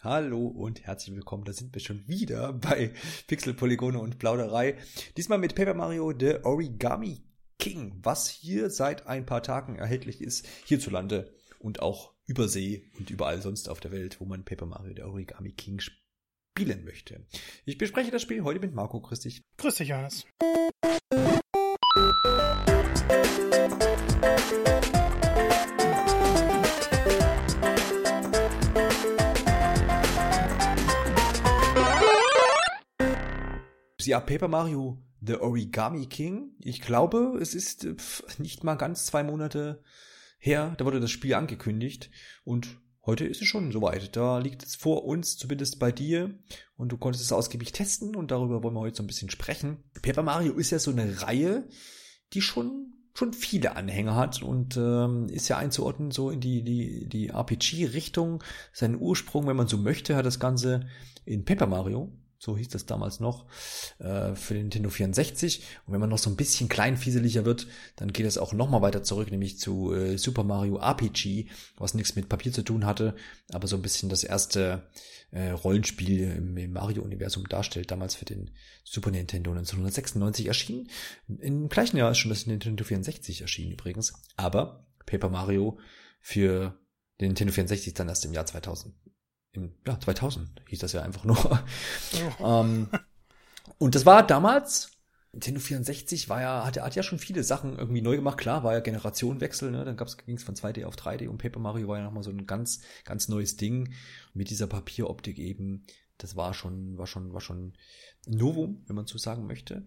Hallo und herzlich willkommen. Da sind wir schon wieder bei Pixel, Polygone und Plauderei. Diesmal mit Paper Mario The Origami King, was hier seit ein paar Tagen erhältlich ist, hierzulande und auch übersee und überall sonst auf der Welt, wo man Paper Mario The Origami King spielen möchte. Ich bespreche das Spiel heute mit Marco. Grüß dich. Grüß dich, Johannes. Ja, Paper Mario The Origami King. Ich glaube, es ist äh, nicht mal ganz zwei Monate her, da wurde das Spiel angekündigt und heute ist es schon soweit. Da liegt es vor uns, zumindest bei dir und du konntest es ausgiebig testen und darüber wollen wir heute so ein bisschen sprechen. Paper Mario ist ja so eine Reihe, die schon schon viele Anhänger hat und ähm, ist ja einzuordnen so in die die die RPG-Richtung. Seinen Ursprung, wenn man so möchte, hat das Ganze in Paper Mario so hieß das damals noch, äh, für den Nintendo 64. Und wenn man noch so ein bisschen kleinfieseliger wird, dann geht es auch noch mal weiter zurück, nämlich zu äh, Super Mario RPG, was nichts mit Papier zu tun hatte, aber so ein bisschen das erste äh, Rollenspiel im, im Mario-Universum darstellt, damals für den Super Nintendo 1996 erschienen. Im gleichen Jahr ist schon das Nintendo 64 erschienen übrigens, aber Paper Mario für den Nintendo 64 dann erst im Jahr 2000 im, ja, 2000 hieß das ja einfach nur. Oh. ähm, und das war damals, Nintendo 64 war ja, hat, hat ja schon viele Sachen irgendwie neu gemacht. Klar, war ja Generationenwechsel, ne? Dann ging es von 2D auf 3D und Paper Mario war ja nochmal so ein ganz, ganz neues Ding. Mit dieser Papieroptik eben. Das war schon, war schon, war schon Novum, wenn man so sagen möchte.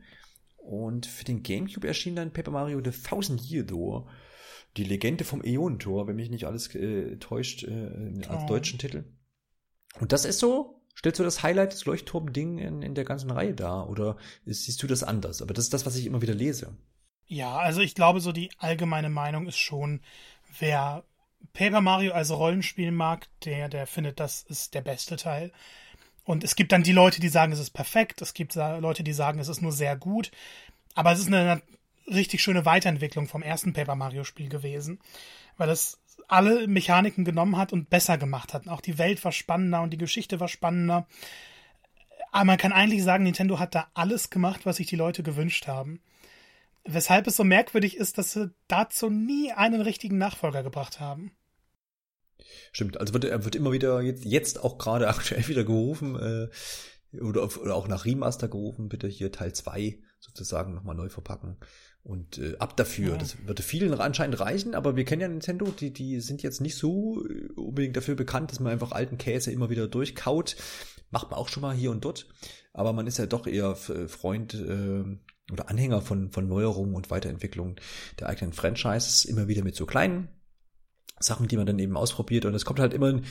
Und für den GameCube erschien dann Paper Mario The Thousand Year Door. Die Legende vom Äonentor, wenn mich nicht alles äh, täuscht, äh, als oh. deutschen Titel. Und das ist so, stellst du das Highlight, das Leuchtturm-Ding in, in der ganzen Reihe dar? Oder siehst du das anders? Aber das ist das, was ich immer wieder lese. Ja, also ich glaube, so die allgemeine Meinung ist schon, wer Paper Mario als Rollenspiel mag, der, der findet, das ist der beste Teil. Und es gibt dann die Leute, die sagen, es ist perfekt. Es gibt Leute, die sagen, es ist nur sehr gut. Aber es ist eine richtig schöne Weiterentwicklung vom ersten Paper Mario Spiel gewesen. Weil es alle Mechaniken genommen hat und besser gemacht hat. Auch die Welt war spannender und die Geschichte war spannender. Aber man kann eigentlich sagen, Nintendo hat da alles gemacht, was sich die Leute gewünscht haben. Weshalb es so merkwürdig ist, dass sie dazu nie einen richtigen Nachfolger gebracht haben. Stimmt, also wird, er wird immer wieder jetzt, jetzt auch gerade aktuell wieder gerufen, äh, oder, oder auch nach Remaster gerufen, bitte hier Teil 2 sozusagen nochmal neu verpacken. Und äh, ab dafür. Ja. Das würde vielen anscheinend reichen, aber wir kennen ja Nintendo, die, die sind jetzt nicht so äh, unbedingt dafür bekannt, dass man einfach alten Käse immer wieder durchkaut. Macht man auch schon mal hier und dort. Aber man ist ja doch eher äh, Freund äh, oder Anhänger von, von Neuerungen und Weiterentwicklung der eigenen Franchises, immer wieder mit so kleinen Sachen, die man dann eben ausprobiert. Und es kommt halt immer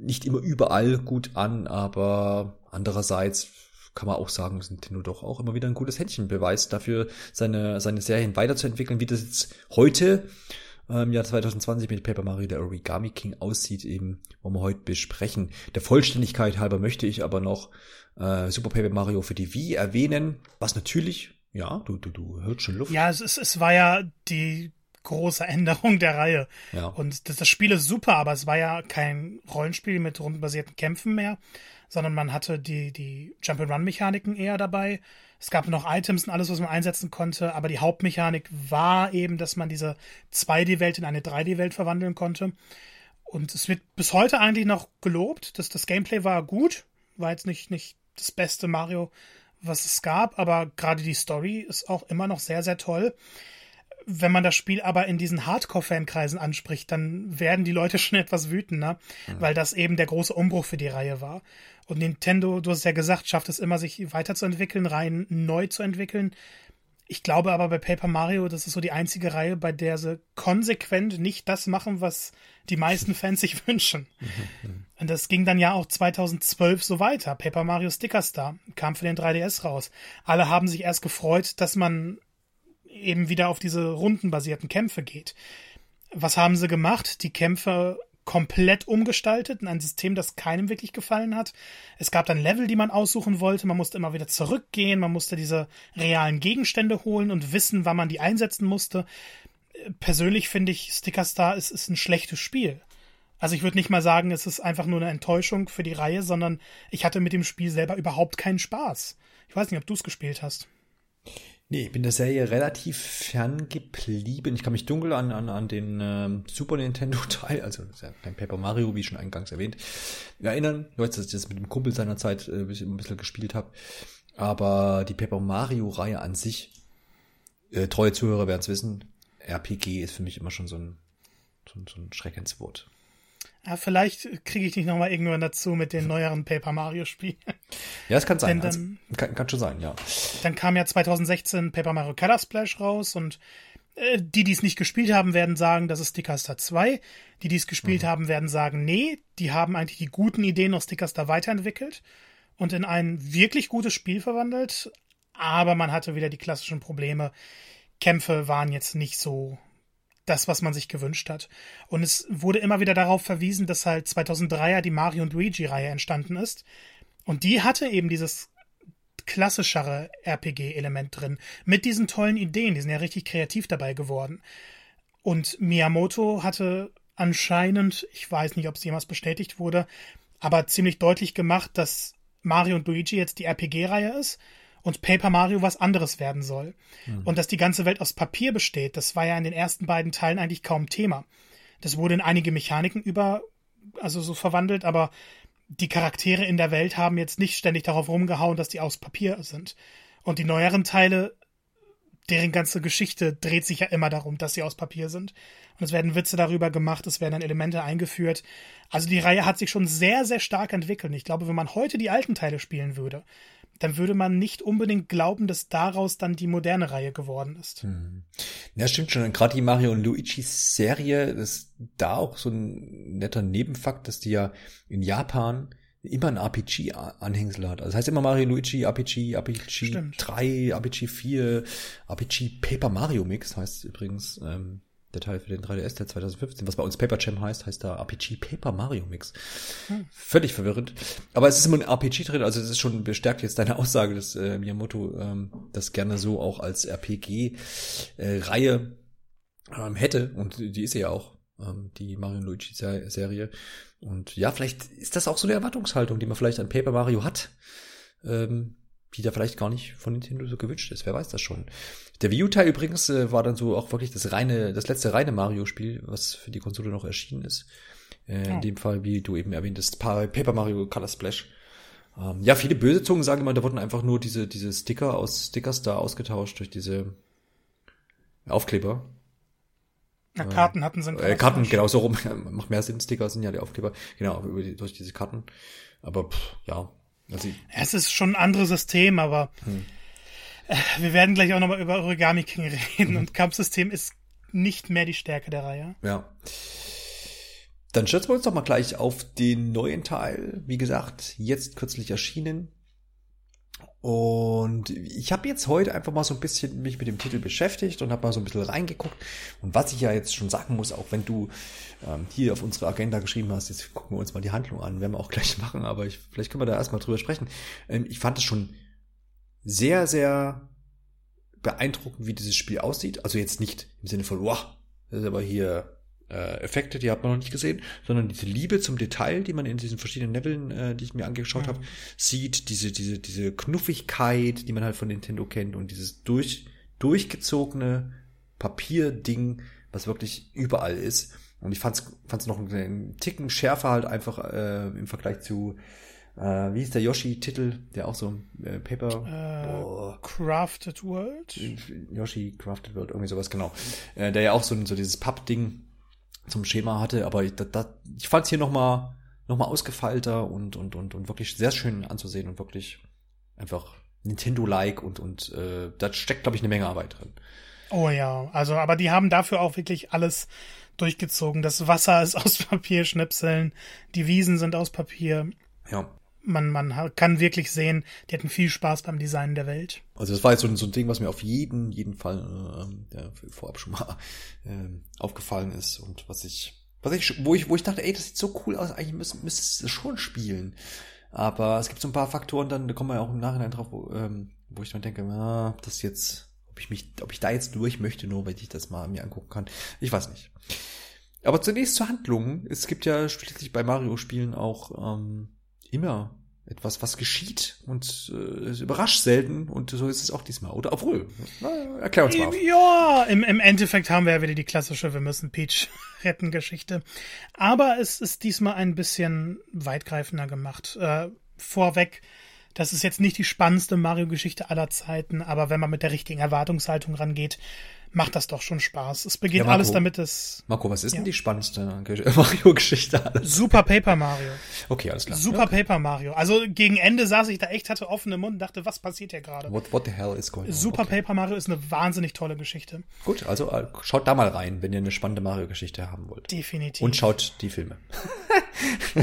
nicht immer überall gut an, aber andererseits kann man auch sagen, dass Nintendo doch auch immer wieder ein gutes Händchen beweist, dafür seine, seine Serien weiterzuentwickeln, wie das jetzt heute im ähm, Jahr 2020 mit Paper Mario der Origami King aussieht, eben wollen wir heute besprechen. Der Vollständigkeit halber möchte ich aber noch äh, Super Paper Mario für die Wii erwähnen, was natürlich, ja, du, du, du hörst schon Luft. Ja, es, es war ja die große Änderung der Reihe. Ja. Und das, das Spiel ist super, aber es war ja kein Rollenspiel mit rundenbasierten Kämpfen mehr, sondern man hatte die, die Jump-and-Run-Mechaniken eher dabei. Es gab noch Items und alles, was man einsetzen konnte, aber die Hauptmechanik war eben, dass man diese 2D-Welt in eine 3D-Welt verwandeln konnte. Und es wird bis heute eigentlich noch gelobt, dass das Gameplay war gut, war jetzt nicht, nicht das beste Mario, was es gab, aber gerade die Story ist auch immer noch sehr, sehr toll wenn man das Spiel aber in diesen Hardcore-Fankreisen anspricht, dann werden die Leute schon etwas wütender, mhm. weil das eben der große Umbruch für die Reihe war. Und Nintendo, du hast ja gesagt, schafft es immer, sich weiterzuentwickeln, rein neu zu entwickeln. Ich glaube aber bei Paper Mario, das ist so die einzige Reihe, bei der sie konsequent nicht das machen, was die meisten Fans sich wünschen. Mhm. Und das ging dann ja auch 2012 so weiter. Paper Mario Sticker Star kam für den 3DS raus. Alle haben sich erst gefreut, dass man eben wieder auf diese rundenbasierten Kämpfe geht. Was haben sie gemacht? Die Kämpfe komplett umgestaltet, in ein System, das keinem wirklich gefallen hat. Es gab dann Level, die man aussuchen wollte, man musste immer wieder zurückgehen, man musste diese realen Gegenstände holen und wissen, wann man die einsetzen musste. Persönlich finde ich, Sticker Star ist, ist ein schlechtes Spiel. Also ich würde nicht mal sagen, es ist einfach nur eine Enttäuschung für die Reihe, sondern ich hatte mit dem Spiel selber überhaupt keinen Spaß. Ich weiß nicht, ob du es gespielt hast. Nee, ich bin der Serie relativ fern geblieben. Ich kann mich dunkel an, an, an den ähm, Super Nintendo-Teil, also ja kein Paper Mario, wie schon eingangs erwähnt, erinnern. Ich weiß, dass ich das mit dem Kumpel seinerzeit äh, ein bisschen gespielt habe. Aber die Paper Mario-Reihe an sich, äh, treue Zuhörer werden es wissen, RPG ist für mich immer schon so ein, so, so ein Schreckenswort. Ja, vielleicht kriege ich dich noch mal irgendwann dazu mit den neueren Paper Mario Spielen. Ja, es kann sein. Dann, also, kann, kann schon sein, ja. Dann kam ja 2016 Paper Mario Color Splash raus und äh, die, die es nicht gespielt haben, werden sagen, das ist Stickerstar 2. Die, die es gespielt mhm. haben, werden sagen, nee, die haben eigentlich die guten Ideen aus Stickerstar weiterentwickelt und in ein wirklich gutes Spiel verwandelt. Aber man hatte wieder die klassischen Probleme. Kämpfe waren jetzt nicht so das, was man sich gewünscht hat. Und es wurde immer wieder darauf verwiesen, dass halt 2003er die Mario und Luigi-Reihe entstanden ist. Und die hatte eben dieses klassischere RPG-Element drin. Mit diesen tollen Ideen. Die sind ja richtig kreativ dabei geworden. Und Miyamoto hatte anscheinend, ich weiß nicht, ob es jemals bestätigt wurde, aber ziemlich deutlich gemacht, dass Mario und Luigi jetzt die RPG-Reihe ist und Paper Mario was anderes werden soll. Mhm. Und dass die ganze Welt aus Papier besteht, das war ja in den ersten beiden Teilen eigentlich kaum Thema. Das wurde in einige Mechaniken über, also so verwandelt, aber die Charaktere in der Welt haben jetzt nicht ständig darauf rumgehauen, dass die aus Papier sind. Und die neueren Teile, deren ganze Geschichte dreht sich ja immer darum, dass sie aus Papier sind. Und es werden Witze darüber gemacht, es werden dann Elemente eingeführt. Also die Reihe hat sich schon sehr, sehr stark entwickelt. Ich glaube, wenn man heute die alten Teile spielen würde, dann würde man nicht unbedingt glauben, dass daraus dann die moderne Reihe geworden ist. Hm. Ja, stimmt schon. Gerade die Mario und Luigi Serie ist da auch so ein netter Nebenfakt, dass die ja in Japan immer ein RPG-Anhängsel hat. Also das heißt immer Mario Luigi, RPG, RPG Stimmt. 3, RPG 4, RPG Paper Mario Mix heißt übrigens. Ähm, der Teil für den 3DS, der 2015, was bei uns Paper Jam heißt, heißt da RPG Paper Mario Mix. Hm. Völlig verwirrend. Aber es ist immer ein RPG drin, also es ist schon bestärkt jetzt deine Aussage, dass äh, Miyamoto ähm, das gerne so auch als RPG-Reihe äh, ähm, hätte. Und die ist ja auch, die Mario Luigi Serie. Und ja, vielleicht ist das auch so eine Erwartungshaltung, die man vielleicht an Paper Mario hat. Ähm, die da vielleicht gar nicht von Nintendo so gewünscht ist. Wer weiß das schon. Der Wii U-Teil übrigens äh, war dann so auch wirklich das reine, das letzte reine Mario-Spiel, was für die Konsole noch erschienen ist. Äh, oh. In dem Fall, wie du eben erwähntest, Paper Mario Color Splash. Ähm, ja, viele böse Zungen sagen immer, da wurden einfach nur diese, diese Sticker aus Stickers da ausgetauscht durch diese Aufkleber. Ja, Karten hatten sind. Äh, Karten, genau so rum. Macht mehr Sinn, Sticker sind ja die Aufkleber. Genau, über die, durch diese Karten. Aber pff, ja. Also, es ist schon ein anderes System, aber hm. Wir werden gleich auch nochmal über Origami King reden mhm. und Kampfsystem ist nicht mehr die Stärke der Reihe. Ja. Dann stürzen wir uns doch mal gleich auf den neuen Teil. Wie gesagt, jetzt kürzlich erschienen. Und ich habe jetzt heute einfach mal so ein bisschen mich mit dem Titel beschäftigt und habe mal so ein bisschen reingeguckt. Und was ich ja jetzt schon sagen muss, auch wenn du ähm, hier auf unsere Agenda geschrieben hast, jetzt gucken wir uns mal die Handlung an, werden wir auch gleich machen, aber ich, vielleicht können wir da erstmal drüber sprechen. Ähm, ich fand es schon sehr, sehr beeindruckend, wie dieses Spiel aussieht. Also jetzt nicht im Sinne von, wow, das ist aber hier äh, Effekte, die hat man noch nicht gesehen, sondern diese Liebe zum Detail, die man in diesen verschiedenen Leveln, äh, die ich mir angeschaut mhm. habe, sieht, diese, diese, diese Knuffigkeit, die man halt von Nintendo kennt und dieses durch, durchgezogene Papierding, was wirklich überall ist. Und ich fand's, fand's noch einen Ticken schärfer halt einfach äh, im Vergleich zu äh, wie ist der Yoshi-Titel, der auch so äh, Paper äh. Crafted World? Yoshi Crafted World, irgendwie sowas, genau. Äh, der ja auch so, so dieses Papp-Ding zum Schema hatte, aber ich, da, ich fand es hier nochmal noch mal ausgefeilter und, und, und, und wirklich sehr schön anzusehen und wirklich einfach Nintendo-like und, und äh, da steckt, glaube ich, eine Menge Arbeit drin. Oh ja, also, aber die haben dafür auch wirklich alles durchgezogen. Das Wasser ist aus Papierschnipseln, die Wiesen sind aus Papier. Ja man, man kann wirklich sehen, die hatten viel Spaß beim Design der Welt. Also das war jetzt so ein, so ein Ding, was mir auf jeden, jeden Fall äh, ja, vorab schon mal äh, aufgefallen ist und was ich, was ich, wo ich, wo ich dachte, ey, das sieht so cool aus, eigentlich müsste müsste es schon spielen. Aber es gibt so ein paar Faktoren, dann da kommen wir auch im Nachhinein drauf, wo, ähm, wo ich dann denke, ah, das jetzt, ob ich mich, ob ich da jetzt durch möchte, nur weil ich das mal mir angucken kann. Ich weiß nicht. Aber zunächst zur Handlung. Es gibt ja schließlich bei Mario-Spielen auch ähm, immer etwas, was geschieht und äh, es überrascht selten und so ist es auch diesmal. Oder obwohl, na, erklär uns mal. Ja, im, im Endeffekt haben wir ja wieder die klassische Wir müssen Peach retten Geschichte. Aber es ist diesmal ein bisschen weitgreifender gemacht. Äh, vorweg, das ist jetzt nicht die spannendste Mario-Geschichte aller Zeiten, aber wenn man mit der richtigen Erwartungshaltung rangeht, macht das doch schon Spaß. Es beginnt ja, Marco, alles damit, es. Marco, was ist ja. denn die spannendste Mario-Geschichte? Super Paper Mario. Okay, alles klar. Super okay. Paper Mario. Also gegen Ende saß ich da echt, hatte offene Mund und dachte, was passiert hier gerade? What, what the hell is going on? Super okay. Paper Mario ist eine wahnsinnig tolle Geschichte. Gut, also äh, schaut da mal rein, wenn ihr eine spannende Mario-Geschichte haben wollt. Definitiv. Und schaut die Filme.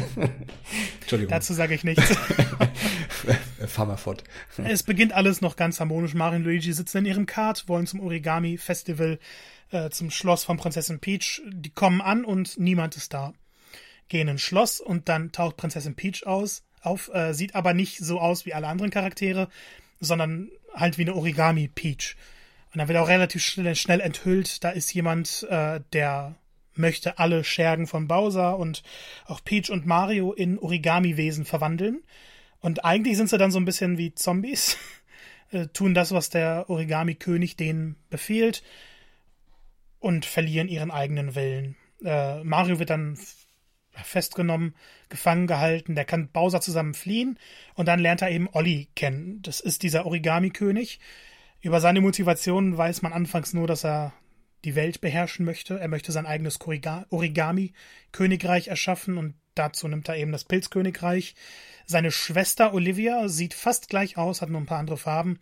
Entschuldigung. Dazu sage ich nichts. Fahr mal fort. Es beginnt alles noch ganz harmonisch. Mario und Luigi sitzen in ihrem Kart, wollen zum Origami-Festival, äh, zum Schloss von Prinzessin Peach. Die kommen an und niemand ist da. Gehen ins Schloss und dann taucht Prinzessin Peach aus, auf, äh, sieht aber nicht so aus wie alle anderen Charaktere, sondern halt wie eine Origami-Peach. Und dann wird auch relativ schnell, schnell enthüllt, da ist jemand, äh, der möchte alle Schergen von Bowser und auch Peach und Mario in Origami-Wesen verwandeln. Und eigentlich sind sie dann so ein bisschen wie Zombies, äh, tun das, was der Origami-König denen befehlt und verlieren ihren eigenen Willen. Äh, Mario wird dann festgenommen, gefangen gehalten, der kann Bowser zusammen fliehen und dann lernt er eben Olli kennen. Das ist dieser Origami-König. Über seine Motivation weiß man anfangs nur, dass er die Welt beherrschen möchte. Er möchte sein eigenes Origami-Königreich erschaffen und dazu nimmt er eben das Pilzkönigreich. Seine Schwester Olivia sieht fast gleich aus, hat nur ein paar andere Farben.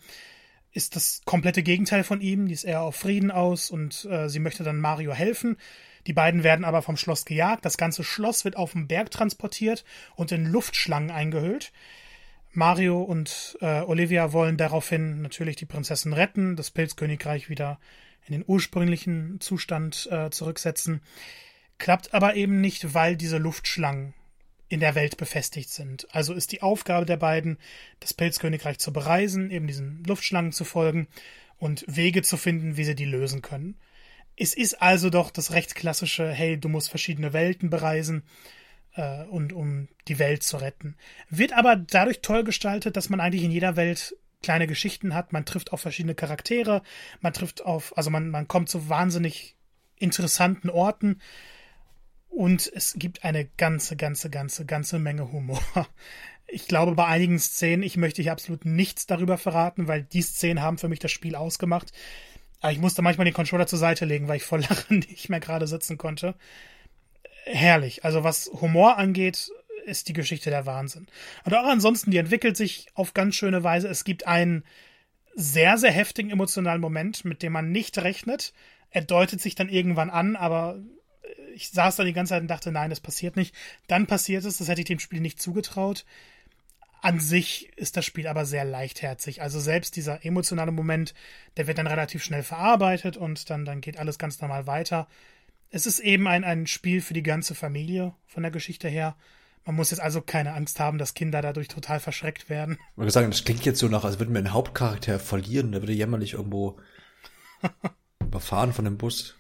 Ist das komplette Gegenteil von ihm, die ist eher auf Frieden aus und äh, sie möchte dann Mario helfen. Die beiden werden aber vom Schloss gejagt. Das ganze Schloss wird auf den Berg transportiert und in Luftschlangen eingehüllt. Mario und äh, Olivia wollen daraufhin natürlich die Prinzessin retten, das Pilzkönigreich wieder in den ursprünglichen Zustand äh, zurücksetzen. Klappt aber eben nicht, weil diese Luftschlangen in der Welt befestigt sind. Also ist die Aufgabe der beiden, das Pilzkönigreich zu bereisen, eben diesen Luftschlangen zu folgen und Wege zu finden, wie sie die lösen können. Es ist also doch das recht klassische, hey, du musst verschiedene Welten bereisen äh, und um die Welt zu retten. Wird aber dadurch toll gestaltet, dass man eigentlich in jeder Welt kleine Geschichten hat, man trifft auf verschiedene Charaktere, man trifft auf, also man, man kommt zu wahnsinnig interessanten Orten und es gibt eine ganze, ganze, ganze, ganze Menge Humor. Ich glaube, bei einigen Szenen, ich möchte hier absolut nichts darüber verraten, weil die Szenen haben für mich das Spiel ausgemacht. Aber ich musste manchmal den Controller zur Seite legen, weil ich vor Lachen nicht mehr gerade sitzen konnte. Herrlich. Also was Humor angeht, ist die Geschichte der Wahnsinn. Und auch ansonsten, die entwickelt sich auf ganz schöne Weise. Es gibt einen sehr, sehr heftigen emotionalen Moment, mit dem man nicht rechnet. Er deutet sich dann irgendwann an, aber ich saß da die ganze Zeit und dachte, nein, das passiert nicht. Dann passiert es, das hätte ich dem Spiel nicht zugetraut. An sich ist das Spiel aber sehr leichtherzig. Also selbst dieser emotionale Moment, der wird dann relativ schnell verarbeitet und dann, dann geht alles ganz normal weiter. Es ist eben ein, ein Spiel für die ganze Familie von der Geschichte her. Man muss jetzt also keine Angst haben, dass Kinder dadurch total verschreckt werden. Ich würde sagen, das klingt jetzt so nach, als würden wir einen Hauptcharakter verlieren, der würde jämmerlich irgendwo überfahren von dem Bus.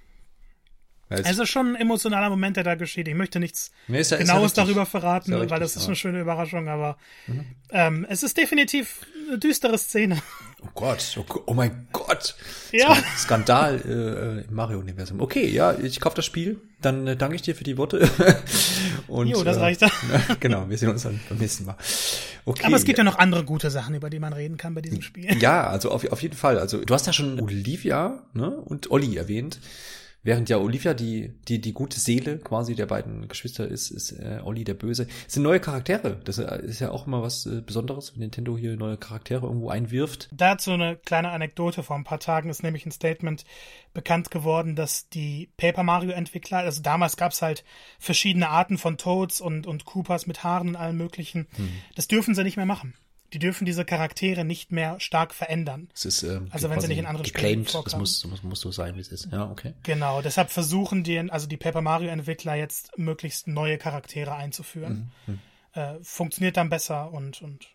Es also schon ein emotionaler Moment, der da geschieht. Ich möchte nichts nee, ja, Genaues ja darüber verraten, ja richtig, weil das ist eine schöne Überraschung, aber mhm. ähm, es ist definitiv eine düstere Szene. Oh Gott, oh, oh mein Gott. Ja. Skandal äh, im Mario-Universum. Okay, ja, ich kaufe das Spiel. Dann äh, danke ich dir für die Worte. Und, jo, das äh, reicht dann. genau, wir sehen uns dann beim nächsten Mal. Okay. Aber es gibt ja noch andere gute Sachen, über die man reden kann bei diesem Spiel. Ja, also auf, auf jeden Fall. Also du hast ja schon Olivia ne, und Olli erwähnt. Während ja Olivia die, die, die gute Seele quasi der beiden Geschwister ist, ist äh, Olli der Böse. Es sind neue Charaktere. Das äh, ist ja auch immer was äh, Besonderes, wenn Nintendo hier neue Charaktere irgendwo einwirft. Dazu eine kleine Anekdote. Vor ein paar Tagen ist nämlich ein Statement bekannt geworden, dass die Paper Mario Entwickler, also damals gab es halt verschiedene Arten von Toads und, und Koopas mit Haaren und allem möglichen. Hm. Das dürfen sie nicht mehr machen die dürfen diese Charaktere nicht mehr stark verändern. Es ist, ähm, also wenn sie nicht in anderen Spielen vorkommen. Das muss, muss, muss so sein, wie es ist. Ja, okay. Genau, deshalb versuchen die, also die Paper Mario Entwickler jetzt möglichst neue Charaktere einzuführen. Mhm. Äh, funktioniert dann besser und, und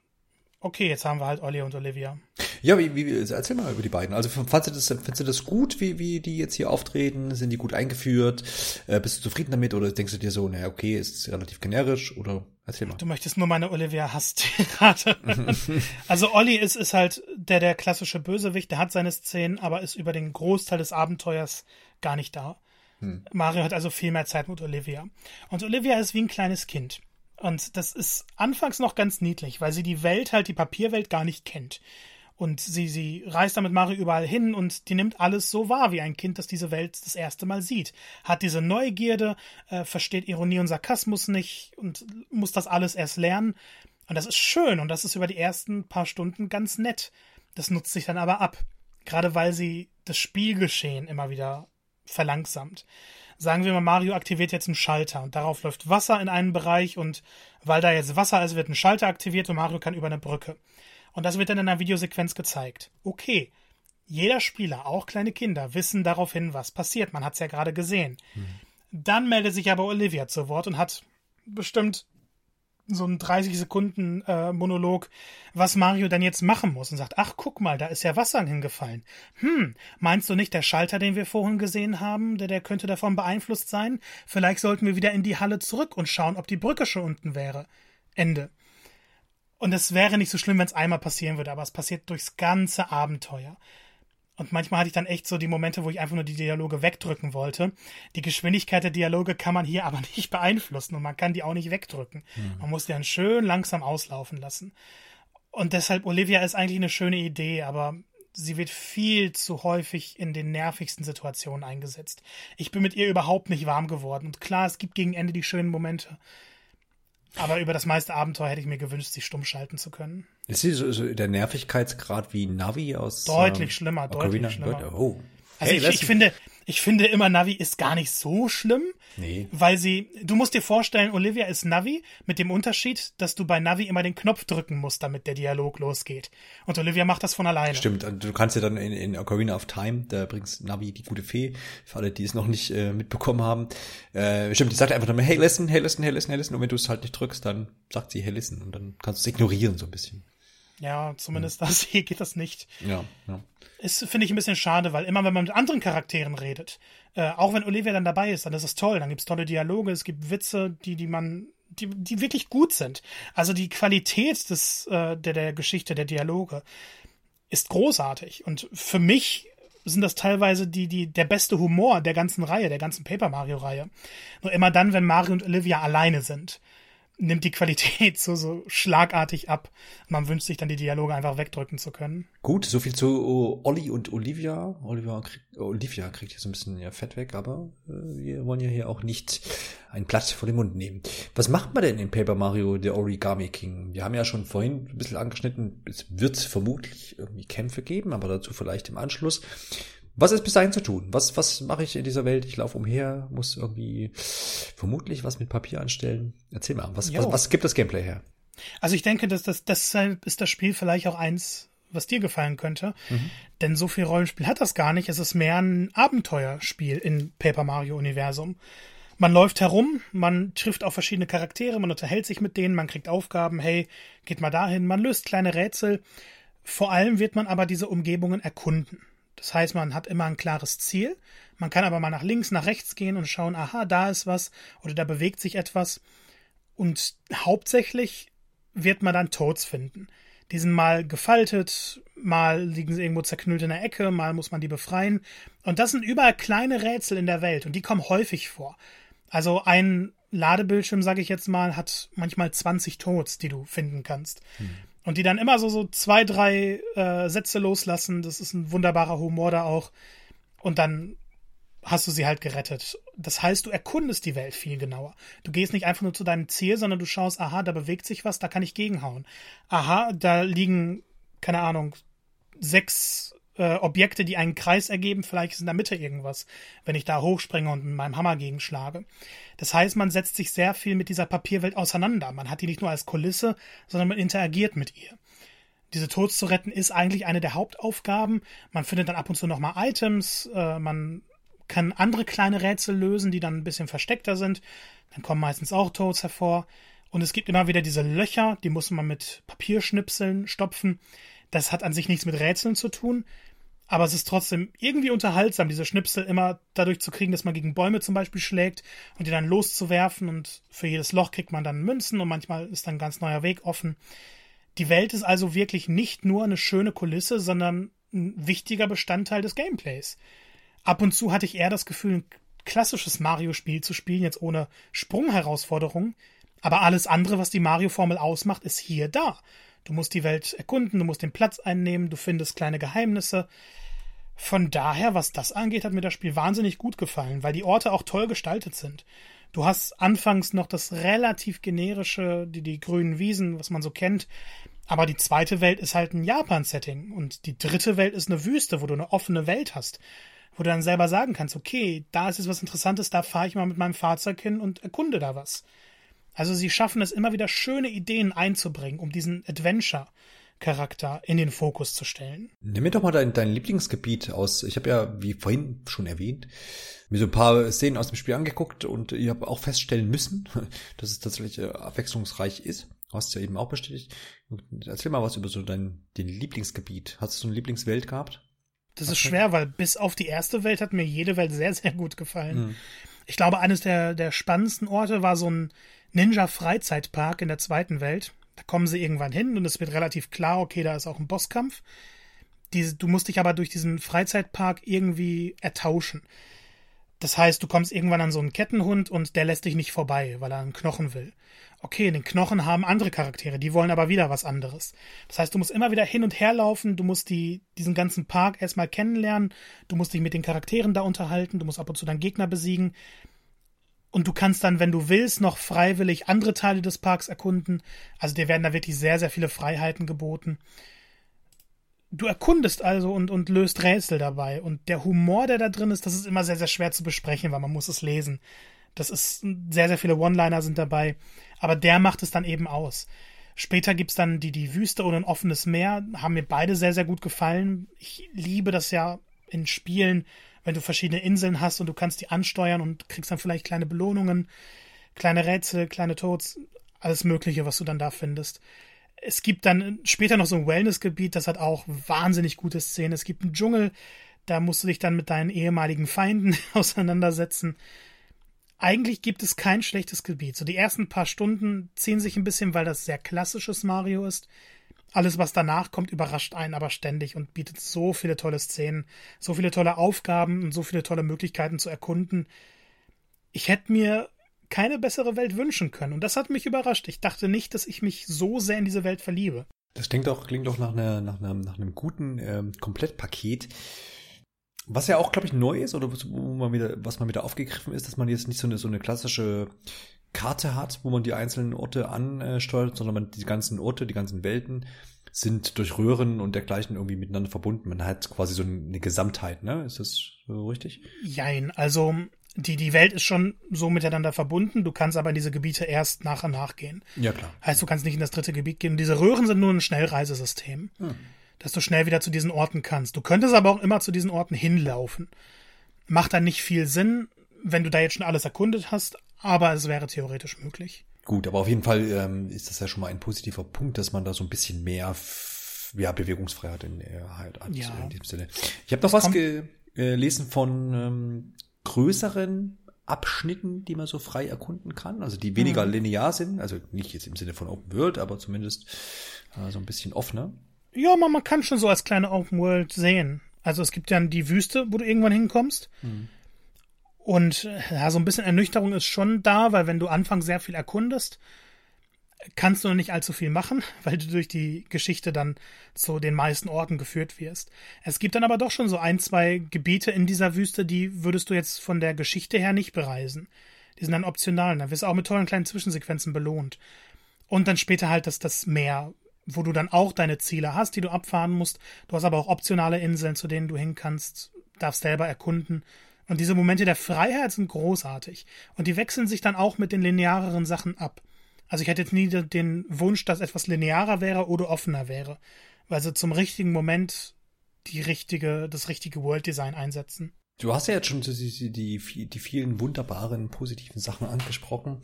okay, jetzt haben wir halt Olli und Olivia. Ja, wie, wie, erzähl mal über die beiden. Also fandst du das, findest du das gut, wie, wie die jetzt hier auftreten? Sind die gut eingeführt? Äh, bist du zufrieden damit oder denkst du dir so, naja, okay, ist relativ generisch oder erzähl mal. Du möchtest nur meine Olivia Hass-Tirade. also Olli ist, ist halt der, der klassische Bösewicht, der hat seine Szenen, aber ist über den Großteil des Abenteuers gar nicht da. Hm. Mario hat also viel mehr Zeit mit Olivia. Und Olivia ist wie ein kleines Kind. Und das ist anfangs noch ganz niedlich, weil sie die Welt halt, die Papierwelt gar nicht kennt. Und sie, sie reist damit Mario überall hin und die nimmt alles so wahr wie ein Kind, das diese Welt das erste Mal sieht. Hat diese Neugierde, äh, versteht Ironie und Sarkasmus nicht und muss das alles erst lernen. Und das ist schön und das ist über die ersten paar Stunden ganz nett. Das nutzt sich dann aber ab. Gerade weil sie das Spielgeschehen immer wieder verlangsamt. Sagen wir mal, Mario aktiviert jetzt einen Schalter und darauf läuft Wasser in einen Bereich und weil da jetzt Wasser ist, wird ein Schalter aktiviert und Mario kann über eine Brücke. Und das wird dann in einer Videosequenz gezeigt. Okay. Jeder Spieler, auch kleine Kinder, wissen daraufhin, was passiert. Man hat es ja gerade gesehen. Mhm. Dann meldet sich aber Olivia zu Wort und hat bestimmt so ein 30 Sekunden äh, Monolog, was Mario dann jetzt machen muss und sagt, ach guck mal, da ist ja Wasser hingefallen. Hm, meinst du nicht der Schalter, den wir vorhin gesehen haben, der, der könnte davon beeinflusst sein? Vielleicht sollten wir wieder in die Halle zurück und schauen, ob die Brücke schon unten wäre. Ende. Und es wäre nicht so schlimm, wenn es einmal passieren würde, aber es passiert durchs ganze Abenteuer. Und manchmal hatte ich dann echt so die Momente, wo ich einfach nur die Dialoge wegdrücken wollte. Die Geschwindigkeit der Dialoge kann man hier aber nicht beeinflussen und man kann die auch nicht wegdrücken. Mhm. Man muss die dann schön langsam auslaufen lassen. Und deshalb, Olivia ist eigentlich eine schöne Idee, aber sie wird viel zu häufig in den nervigsten Situationen eingesetzt. Ich bin mit ihr überhaupt nicht warm geworden. Und klar, es gibt gegen Ende die schönen Momente. Aber über das meiste Abenteuer hätte ich mir gewünscht, sie stumm schalten zu können. Ist sie so, so der Nervigkeitsgrad wie Navi aus Deutlich ähm, schlimmer, Ocarina? deutlich schlimmer. Oh. Also hey, ich, ich finde, ich finde immer, Navi ist gar nicht so schlimm. Nee. Weil sie, du musst dir vorstellen, Olivia ist Navi mit dem Unterschied, dass du bei Navi immer den Knopf drücken musst, damit der Dialog losgeht. Und Olivia macht das von alleine. Stimmt, du kannst ja dann in, in Ocarina of Time, da bringst Navi die gute Fee, für alle, die es noch nicht äh, mitbekommen haben. Äh, stimmt, die sagt einfach nur, hey, listen, hey, listen, hey, listen, hey, listen. Und wenn du es halt nicht drückst, dann sagt sie, hey, listen. Und dann kannst du es ignorieren so ein bisschen. Ja, zumindest ja. das hier geht das nicht. Ja, ja. Ist, finde ich, ein bisschen schade, weil immer, wenn man mit anderen Charakteren redet, äh, auch wenn Olivia dann dabei ist, dann ist es toll. Dann gibt es tolle Dialoge, es gibt Witze, die, die man, die, die wirklich gut sind. Also die Qualität des, äh, der, der Geschichte, der Dialoge ist großartig. Und für mich sind das teilweise die, die, der beste Humor der ganzen Reihe, der ganzen Paper Mario Reihe. Nur immer dann, wenn Mario und Olivia alleine sind nimmt die Qualität so, so schlagartig ab. Man wünscht sich dann, die Dialoge einfach wegdrücken zu können. Gut, so viel zu Olli und Olivia. Olivia, krieg, Olivia kriegt hier so ein bisschen ja, Fett weg, aber äh, wir wollen ja hier auch nicht ein Blatt vor den Mund nehmen. Was macht man denn in Paper Mario The Origami King? Wir haben ja schon vorhin ein bisschen angeschnitten, es wird vermutlich irgendwie Kämpfe geben, aber dazu vielleicht im Anschluss. Was ist bis dahin zu tun? Was, was mache ich in dieser Welt? Ich laufe umher, muss irgendwie vermutlich was mit Papier anstellen. Erzähl mal, was, was, was, gibt das Gameplay her? Also ich denke, dass das, deshalb ist das Spiel vielleicht auch eins, was dir gefallen könnte. Mhm. Denn so viel Rollenspiel hat das gar nicht. Es ist mehr ein Abenteuerspiel in Paper Mario Universum. Man läuft herum, man trifft auf verschiedene Charaktere, man unterhält sich mit denen, man kriegt Aufgaben, hey, geht mal dahin, man löst kleine Rätsel. Vor allem wird man aber diese Umgebungen erkunden. Das heißt, man hat immer ein klares Ziel. Man kann aber mal nach links, nach rechts gehen und schauen, aha, da ist was oder da bewegt sich etwas. Und hauptsächlich wird man dann Toads finden. Die sind mal gefaltet, mal liegen sie irgendwo zerknüllt in der Ecke, mal muss man die befreien. Und das sind überall kleine Rätsel in der Welt und die kommen häufig vor. Also ein Ladebildschirm, sage ich jetzt mal, hat manchmal 20 Toads, die du finden kannst. Hm. Und die dann immer so, so zwei, drei äh, Sätze loslassen. Das ist ein wunderbarer Humor da auch. Und dann hast du sie halt gerettet. Das heißt, du erkundest die Welt viel genauer. Du gehst nicht einfach nur zu deinem Ziel, sondern du schaust, aha, da bewegt sich was, da kann ich gegenhauen. Aha, da liegen, keine Ahnung, sechs äh, Objekte, die einen Kreis ergeben, vielleicht ist in der Mitte irgendwas, wenn ich da hochspringe und mit meinem Hammer gegenschlage. Das heißt, man setzt sich sehr viel mit dieser Papierwelt auseinander. Man hat die nicht nur als Kulisse, sondern man interagiert mit ihr. Diese Tods zu retten ist eigentlich eine der Hauptaufgaben. Man findet dann ab und zu nochmal Items, äh, man kann andere kleine Rätsel lösen, die dann ein bisschen versteckter sind. Dann kommen meistens auch Toads hervor. Und es gibt immer wieder diese Löcher, die muss man mit Papierschnipseln stopfen Das hat an sich nichts mit Rätseln zu tun, aber es ist trotzdem irgendwie unterhaltsam, diese Schnipsel immer dadurch zu kriegen, dass man gegen Bäume zum Beispiel schlägt und die dann loszuwerfen und für jedes Loch kriegt man dann Münzen und manchmal ist dann ein ganz neuer Weg offen. Die Welt ist also wirklich nicht nur eine schöne Kulisse, sondern ein wichtiger Bestandteil des Gameplays. Ab und zu hatte ich eher das Gefühl, ein klassisches Mario-Spiel zu spielen, jetzt ohne Sprungherausforderungen, aber alles andere, was die Mario-Formel ausmacht, ist hier da. Du musst die Welt erkunden, du musst den Platz einnehmen, du findest kleine Geheimnisse. Von daher, was das angeht, hat mir das Spiel wahnsinnig gut gefallen, weil die Orte auch toll gestaltet sind. Du hast anfangs noch das relativ generische, die, die grünen Wiesen, was man so kennt. Aber die zweite Welt ist halt ein Japan-Setting. Und die dritte Welt ist eine Wüste, wo du eine offene Welt hast. Wo du dann selber sagen kannst, okay, da ist jetzt was Interessantes, da fahre ich mal mit meinem Fahrzeug hin und erkunde da was. Also sie schaffen es immer wieder schöne Ideen einzubringen, um diesen Adventure Charakter in den Fokus zu stellen. Nimm mir doch mal dein, dein Lieblingsgebiet aus. Ich habe ja, wie vorhin schon erwähnt, mir so ein paar Szenen aus dem Spiel angeguckt und ich habe auch feststellen müssen, dass es tatsächlich äh, abwechslungsreich ist. Du hast ja eben auch bestätigt. Erzähl mal was über so dein den Lieblingsgebiet. Hast du so eine Lieblingswelt gehabt? Das ist schwer, weil bis auf die erste Welt hat mir jede Welt sehr, sehr gut gefallen. Mhm. Ich glaube, eines der, der spannendsten Orte war so ein Ninja-Freizeitpark in der zweiten Welt. Da kommen sie irgendwann hin und es wird relativ klar, okay, da ist auch ein Bosskampf. Die, du musst dich aber durch diesen Freizeitpark irgendwie ertauschen. Das heißt, du kommst irgendwann an so einen Kettenhund und der lässt dich nicht vorbei, weil er einen Knochen will. Okay, den Knochen haben andere Charaktere, die wollen aber wieder was anderes. Das heißt, du musst immer wieder hin und her laufen, du musst die, diesen ganzen Park erstmal kennenlernen, du musst dich mit den Charakteren da unterhalten, du musst ab und zu deinen Gegner besiegen. Und du kannst dann, wenn du willst, noch freiwillig andere Teile des Parks erkunden. Also dir werden da wirklich sehr, sehr viele Freiheiten geboten. Du erkundest also und, und löst Rätsel dabei. Und der Humor, der da drin ist, das ist immer sehr, sehr schwer zu besprechen, weil man muss es lesen. Das ist sehr, sehr viele One-Liner sind dabei. Aber der macht es dann eben aus. Später gibt's dann die, die Wüste und ein offenes Meer. Haben mir beide sehr, sehr gut gefallen. Ich liebe das ja in Spielen, wenn du verschiedene Inseln hast und du kannst die ansteuern und kriegst dann vielleicht kleine Belohnungen, kleine Rätsel, kleine Toads, alles Mögliche, was du dann da findest. Es gibt dann später noch so ein Wellnessgebiet, das hat auch wahnsinnig gute Szenen. Es gibt einen Dschungel, da musst du dich dann mit deinen ehemaligen Feinden auseinandersetzen. Eigentlich gibt es kein schlechtes Gebiet. So die ersten paar Stunden ziehen sich ein bisschen, weil das sehr klassisches Mario ist. Alles, was danach kommt, überrascht einen aber ständig und bietet so viele tolle Szenen, so viele tolle Aufgaben und so viele tolle Möglichkeiten zu erkunden. Ich hätte mir keine bessere Welt wünschen können. Und das hat mich überrascht. Ich dachte nicht, dass ich mich so sehr in diese Welt verliebe. Das klingt doch, klingt doch nach, einer, nach, einem, nach einem guten ähm, Komplettpaket. Was ja auch, glaube ich, neu ist, oder wo man wieder, was man wieder aufgegriffen ist, dass man jetzt nicht so eine, so eine klassische Karte hat, wo man die einzelnen Orte ansteuert, sondern man die ganzen Orte, die ganzen Welten sind durch Röhren und dergleichen irgendwie miteinander verbunden. Man hat quasi so eine Gesamtheit, ne? Ist das so richtig? Jein, also die, die Welt ist schon so miteinander verbunden, du kannst aber in diese Gebiete erst nach und nach gehen. Ja, klar. Heißt, du kannst nicht in das dritte Gebiet gehen. diese Röhren sind nur ein Schnellreisesystem, hm. dass du schnell wieder zu diesen Orten kannst. Du könntest aber auch immer zu diesen Orten hinlaufen. Macht dann nicht viel Sinn, wenn du da jetzt schon alles erkundet hast, aber es wäre theoretisch möglich. Gut, aber auf jeden Fall ähm, ist das ja schon mal ein positiver Punkt, dass man da so ein bisschen mehr ja, Bewegungsfreiheit in, äh, halt hat ja. in diesem Sinne. Ich habe noch das was gelesen von ähm, größeren Abschnitten, die man so frei erkunden kann, also die weniger mhm. linear sind, also nicht jetzt im Sinne von Open World, aber zumindest äh, so ein bisschen offener. Ja, man, man kann schon so als kleine Open World sehen. Also es gibt ja die Wüste, wo du irgendwann hinkommst. Mhm. Und ja, so ein bisschen Ernüchterung ist schon da, weil wenn du anfangs sehr viel erkundest, kannst du noch nicht allzu viel machen, weil du durch die Geschichte dann zu den meisten Orten geführt wirst. Es gibt dann aber doch schon so ein, zwei Gebiete in dieser Wüste, die würdest du jetzt von der Geschichte her nicht bereisen. Die sind dann optional, dann wirst du auch mit tollen kleinen Zwischensequenzen belohnt. Und dann später halt das, das Meer, wo du dann auch deine Ziele hast, die du abfahren musst. Du hast aber auch optionale Inseln, zu denen du hin kannst, darfst selber erkunden. Und diese Momente der Freiheit sind großartig. Und die wechseln sich dann auch mit den lineareren Sachen ab. Also ich hätte jetzt nie den Wunsch, dass etwas linearer wäre oder offener wäre, weil sie zum richtigen Moment die richtige, das richtige World Design einsetzen. Du hast ja jetzt schon die, die, die vielen wunderbaren positiven Sachen angesprochen.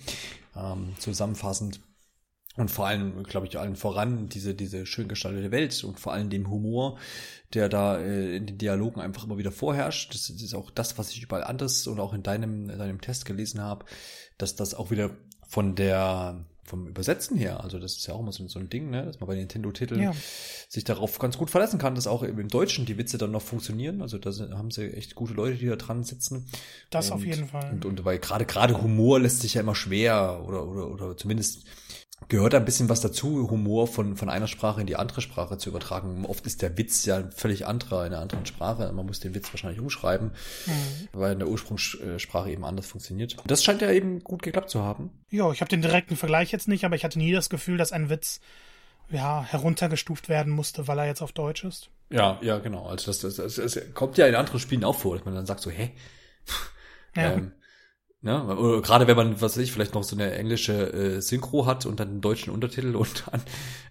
Ähm, zusammenfassend Und vor allem, glaube ich, allen voran diese, diese schön gestaltete Welt und vor allem dem Humor, der da äh, in den Dialogen einfach immer wieder vorherrscht. Das, das ist auch das, was ich überall anders und auch in deinem, in deinem Test gelesen habe, dass das auch wieder von der vom Übersetzen her, also das ist ja auch immer so, so ein Ding, ne, dass man bei Nintendo-Titeln ja. sich darauf ganz gut verlassen kann, dass auch im Deutschen die Witze dann noch funktionieren. Also da haben sie echt gute Leute, die da dran sitzen. Das und, auf jeden Fall. Und, und weil gerade gerade Humor lässt sich ja immer schwer oder oder oder zumindest gehört ein bisschen was dazu, Humor von, von einer Sprache in die andere Sprache zu übertragen. Oft ist der Witz ja völlig anderer in einer anderen Sprache. Man muss den Witz wahrscheinlich umschreiben, mhm. weil in der Ursprungssprache eben anders funktioniert. Das scheint ja eben gut geklappt zu haben. Ja, ich habe den direkten Vergleich jetzt nicht, aber ich hatte nie das Gefühl, dass ein Witz ja, heruntergestuft werden musste, weil er jetzt auf Deutsch ist. Ja, ja, genau. Also das, das, das, das kommt ja in anderen Spielen auch vor, dass man dann sagt so, hä? Ja. Ähm, Ne? Oder gerade wenn man, was weiß ich, vielleicht noch so eine englische äh, Synchro hat und dann einen deutschen Untertitel und dann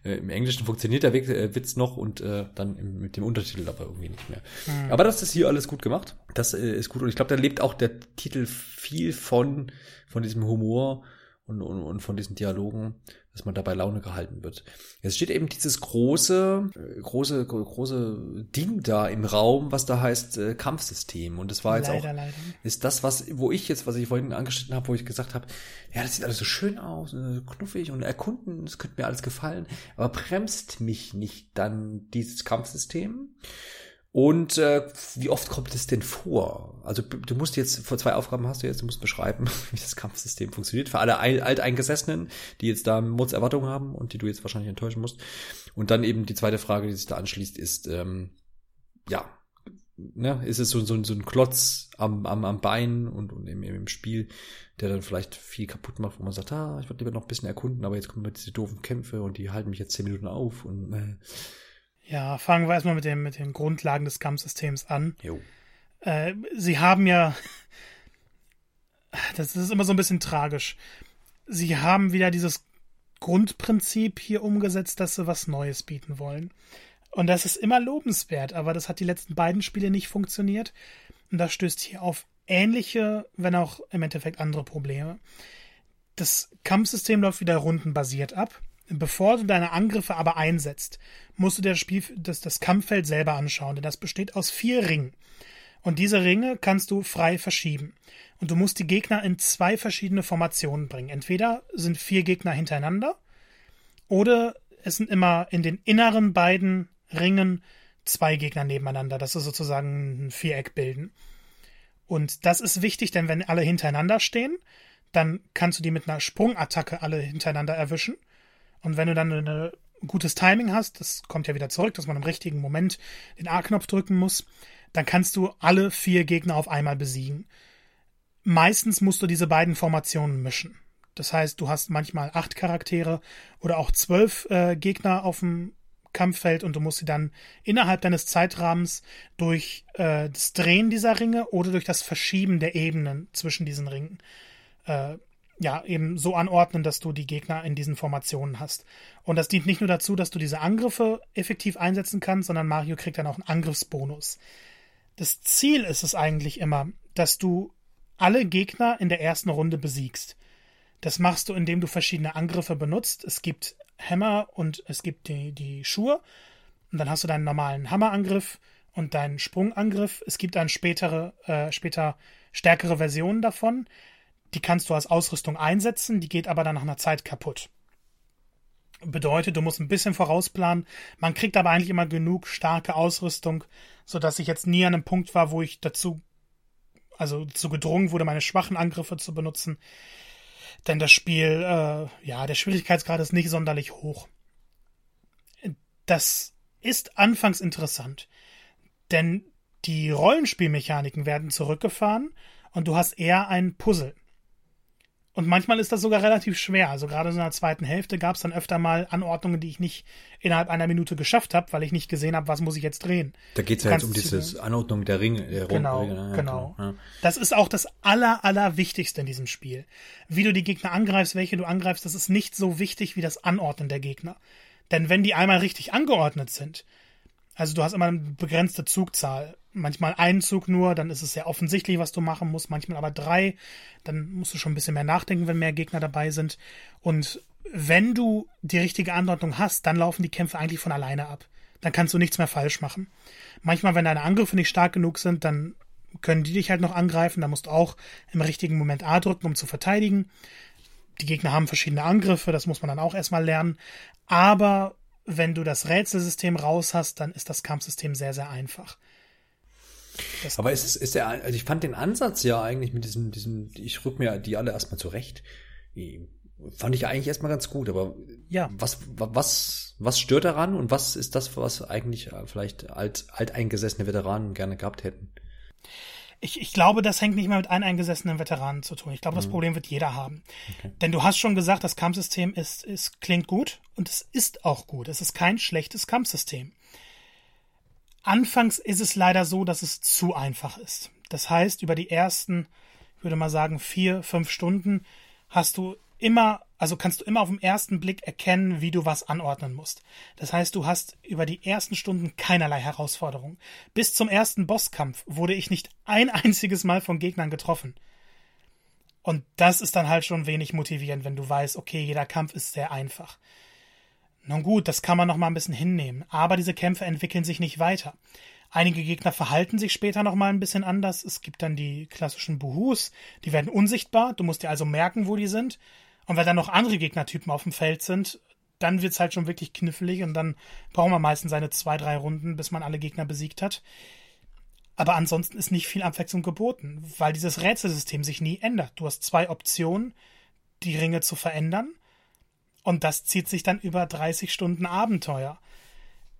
äh, im Englischen funktioniert der äh, Witz noch und äh, dann im, mit dem Untertitel aber irgendwie nicht mehr. Mhm. Aber das ist hier alles gut gemacht. Das äh, ist gut und ich glaube, da lebt auch der Titel viel von, von diesem Humor und, und, und von diesen Dialogen, dass man dabei Laune gehalten wird. Es steht eben dieses große, äh, große, große Ding da im Raum, was da heißt äh, Kampfsystem. Und das war jetzt leider, auch, leider. ist das, was, wo ich jetzt, was ich vorhin angeschnitten habe, wo ich gesagt habe, ja, das sieht alles so schön aus, so knuffig und erkunden, das könnte mir alles gefallen, aber bremst mich nicht dann dieses Kampfsystem? Und äh, wie oft kommt es denn vor? Also du musst jetzt, vor zwei Aufgaben hast du jetzt, du musst beschreiben, wie das Kampfsystem funktioniert. Für alle Alteingesessenen, die jetzt da Mods Erwartungen haben und die du jetzt wahrscheinlich enttäuschen musst. Und dann eben die zweite Frage, die sich da anschließt, ist, ähm, ja, ne, ist es so, so, so ein Klotz am, am, am Bein und, und im, im Spiel, der dann vielleicht viel kaputt macht, wo man sagt, ah, ich würde lieber noch ein bisschen erkunden, aber jetzt kommen wir diese doofen Kämpfe und die halten mich jetzt zehn Minuten auf und äh, ja, fangen wir erstmal mit, dem, mit den Grundlagen des Kampfsystems an. Jo. Äh, sie haben ja. Das ist immer so ein bisschen tragisch. Sie haben wieder dieses Grundprinzip hier umgesetzt, dass sie was Neues bieten wollen. Und das ist immer lobenswert, aber das hat die letzten beiden Spiele nicht funktioniert. Und das stößt hier auf ähnliche, wenn auch im Endeffekt andere Probleme. Das Kampfsystem läuft wieder rundenbasiert ab. Bevor du deine Angriffe aber einsetzt, musst du das, Spiel, das, das Kampffeld selber anschauen, denn das besteht aus vier Ringen. Und diese Ringe kannst du frei verschieben. Und du musst die Gegner in zwei verschiedene Formationen bringen. Entweder sind vier Gegner hintereinander oder es sind immer in den inneren beiden Ringen zwei Gegner nebeneinander, dass sie sozusagen ein Viereck bilden. Und das ist wichtig, denn wenn alle hintereinander stehen, dann kannst du die mit einer Sprungattacke alle hintereinander erwischen. Und wenn du dann ein gutes Timing hast, das kommt ja wieder zurück, dass man im richtigen Moment den A-Knopf drücken muss, dann kannst du alle vier Gegner auf einmal besiegen. Meistens musst du diese beiden Formationen mischen. Das heißt, du hast manchmal acht Charaktere oder auch zwölf äh, Gegner auf dem Kampffeld und du musst sie dann innerhalb deines Zeitrahmens durch äh, das Drehen dieser Ringe oder durch das Verschieben der Ebenen zwischen diesen Ringen äh, ja, eben so anordnen, dass du die Gegner in diesen Formationen hast. Und das dient nicht nur dazu, dass du diese Angriffe effektiv einsetzen kannst, sondern Mario kriegt dann auch einen Angriffsbonus. Das Ziel ist es eigentlich immer, dass du alle Gegner in der ersten Runde besiegst. Das machst du, indem du verschiedene Angriffe benutzt. Es gibt Hammer und es gibt die, die Schuhe. Und dann hast du deinen normalen Hammerangriff und deinen Sprungangriff. Es gibt dann spätere, äh, später stärkere Versionen davon. Die kannst du als Ausrüstung einsetzen, die geht aber dann nach einer Zeit kaputt. Bedeutet, du musst ein bisschen vorausplanen. Man kriegt aber eigentlich immer genug starke Ausrüstung, sodass ich jetzt nie an einem Punkt war, wo ich dazu, also zu gedrungen wurde, meine schwachen Angriffe zu benutzen. Denn das Spiel, äh, ja, der Schwierigkeitsgrad ist nicht sonderlich hoch. Das ist anfangs interessant, denn die Rollenspielmechaniken werden zurückgefahren und du hast eher ein Puzzle. Und manchmal ist das sogar relativ schwer. Also gerade in der zweiten Hälfte gab es dann öfter mal Anordnungen, die ich nicht innerhalb einer Minute geschafft habe, weil ich nicht gesehen habe, was muss ich jetzt drehen. Da geht es ja jetzt um diese Anordnung der Ringe. Der genau, Ringe. Ja, genau. Ja. Das ist auch das aller, aller Wichtigste in diesem Spiel. Wie du die Gegner angreifst, welche du angreifst, das ist nicht so wichtig wie das Anordnen der Gegner. Denn wenn die einmal richtig angeordnet sind, also du hast immer eine begrenzte Zugzahl. Manchmal einen Zug nur, dann ist es sehr offensichtlich, was du machen musst. Manchmal aber drei. Dann musst du schon ein bisschen mehr nachdenken, wenn mehr Gegner dabei sind. Und wenn du die richtige Anordnung hast, dann laufen die Kämpfe eigentlich von alleine ab. Dann kannst du nichts mehr falsch machen. Manchmal, wenn deine Angriffe nicht stark genug sind, dann können die dich halt noch angreifen. Da musst du auch im richtigen Moment A drücken, um zu verteidigen. Die Gegner haben verschiedene Angriffe, das muss man dann auch erstmal lernen. Aber wenn du das Rätselsystem raus hast, dann ist das Kampfsystem sehr, sehr einfach. Das Aber ist, ist der, also ich fand den Ansatz ja eigentlich mit diesem, diesem, ich rück mir die alle erstmal zurecht. Fand ich eigentlich erstmal ganz gut, aber ja. was, was, was stört daran und was ist das, was eigentlich vielleicht alt, alteingesessene Veteranen gerne gehabt hätten? Ich, ich glaube, das hängt nicht mehr mit eingesessenen Veteranen zu tun. Ich glaube, das mhm. Problem wird jeder haben. Okay. Denn du hast schon gesagt, das Kampfsystem ist, ist, klingt gut und es ist auch gut. Es ist kein schlechtes Kampfsystem. Anfangs ist es leider so, dass es zu einfach ist. Das heißt, über die ersten, ich würde mal sagen, vier, fünf Stunden hast du immer, also kannst du immer auf den ersten Blick erkennen, wie du was anordnen musst. Das heißt, du hast über die ersten Stunden keinerlei Herausforderung. Bis zum ersten Bosskampf wurde ich nicht ein einziges Mal von Gegnern getroffen. Und das ist dann halt schon wenig motivierend, wenn du weißt, okay, jeder Kampf ist sehr einfach. Nun gut, das kann man noch mal ein bisschen hinnehmen, aber diese Kämpfe entwickeln sich nicht weiter. Einige Gegner verhalten sich später noch mal ein bisschen anders. Es gibt dann die klassischen Buhus, die werden unsichtbar, du musst dir also merken, wo die sind. Und wenn dann noch andere Gegnertypen auf dem Feld sind, dann wird's halt schon wirklich knifflig und dann braucht man meistens seine zwei, drei Runden, bis man alle Gegner besiegt hat. Aber ansonsten ist nicht viel Abwechslung geboten, weil dieses Rätselsystem sich nie ändert. Du hast zwei Optionen, die Ringe zu verändern. Und das zieht sich dann über 30 Stunden Abenteuer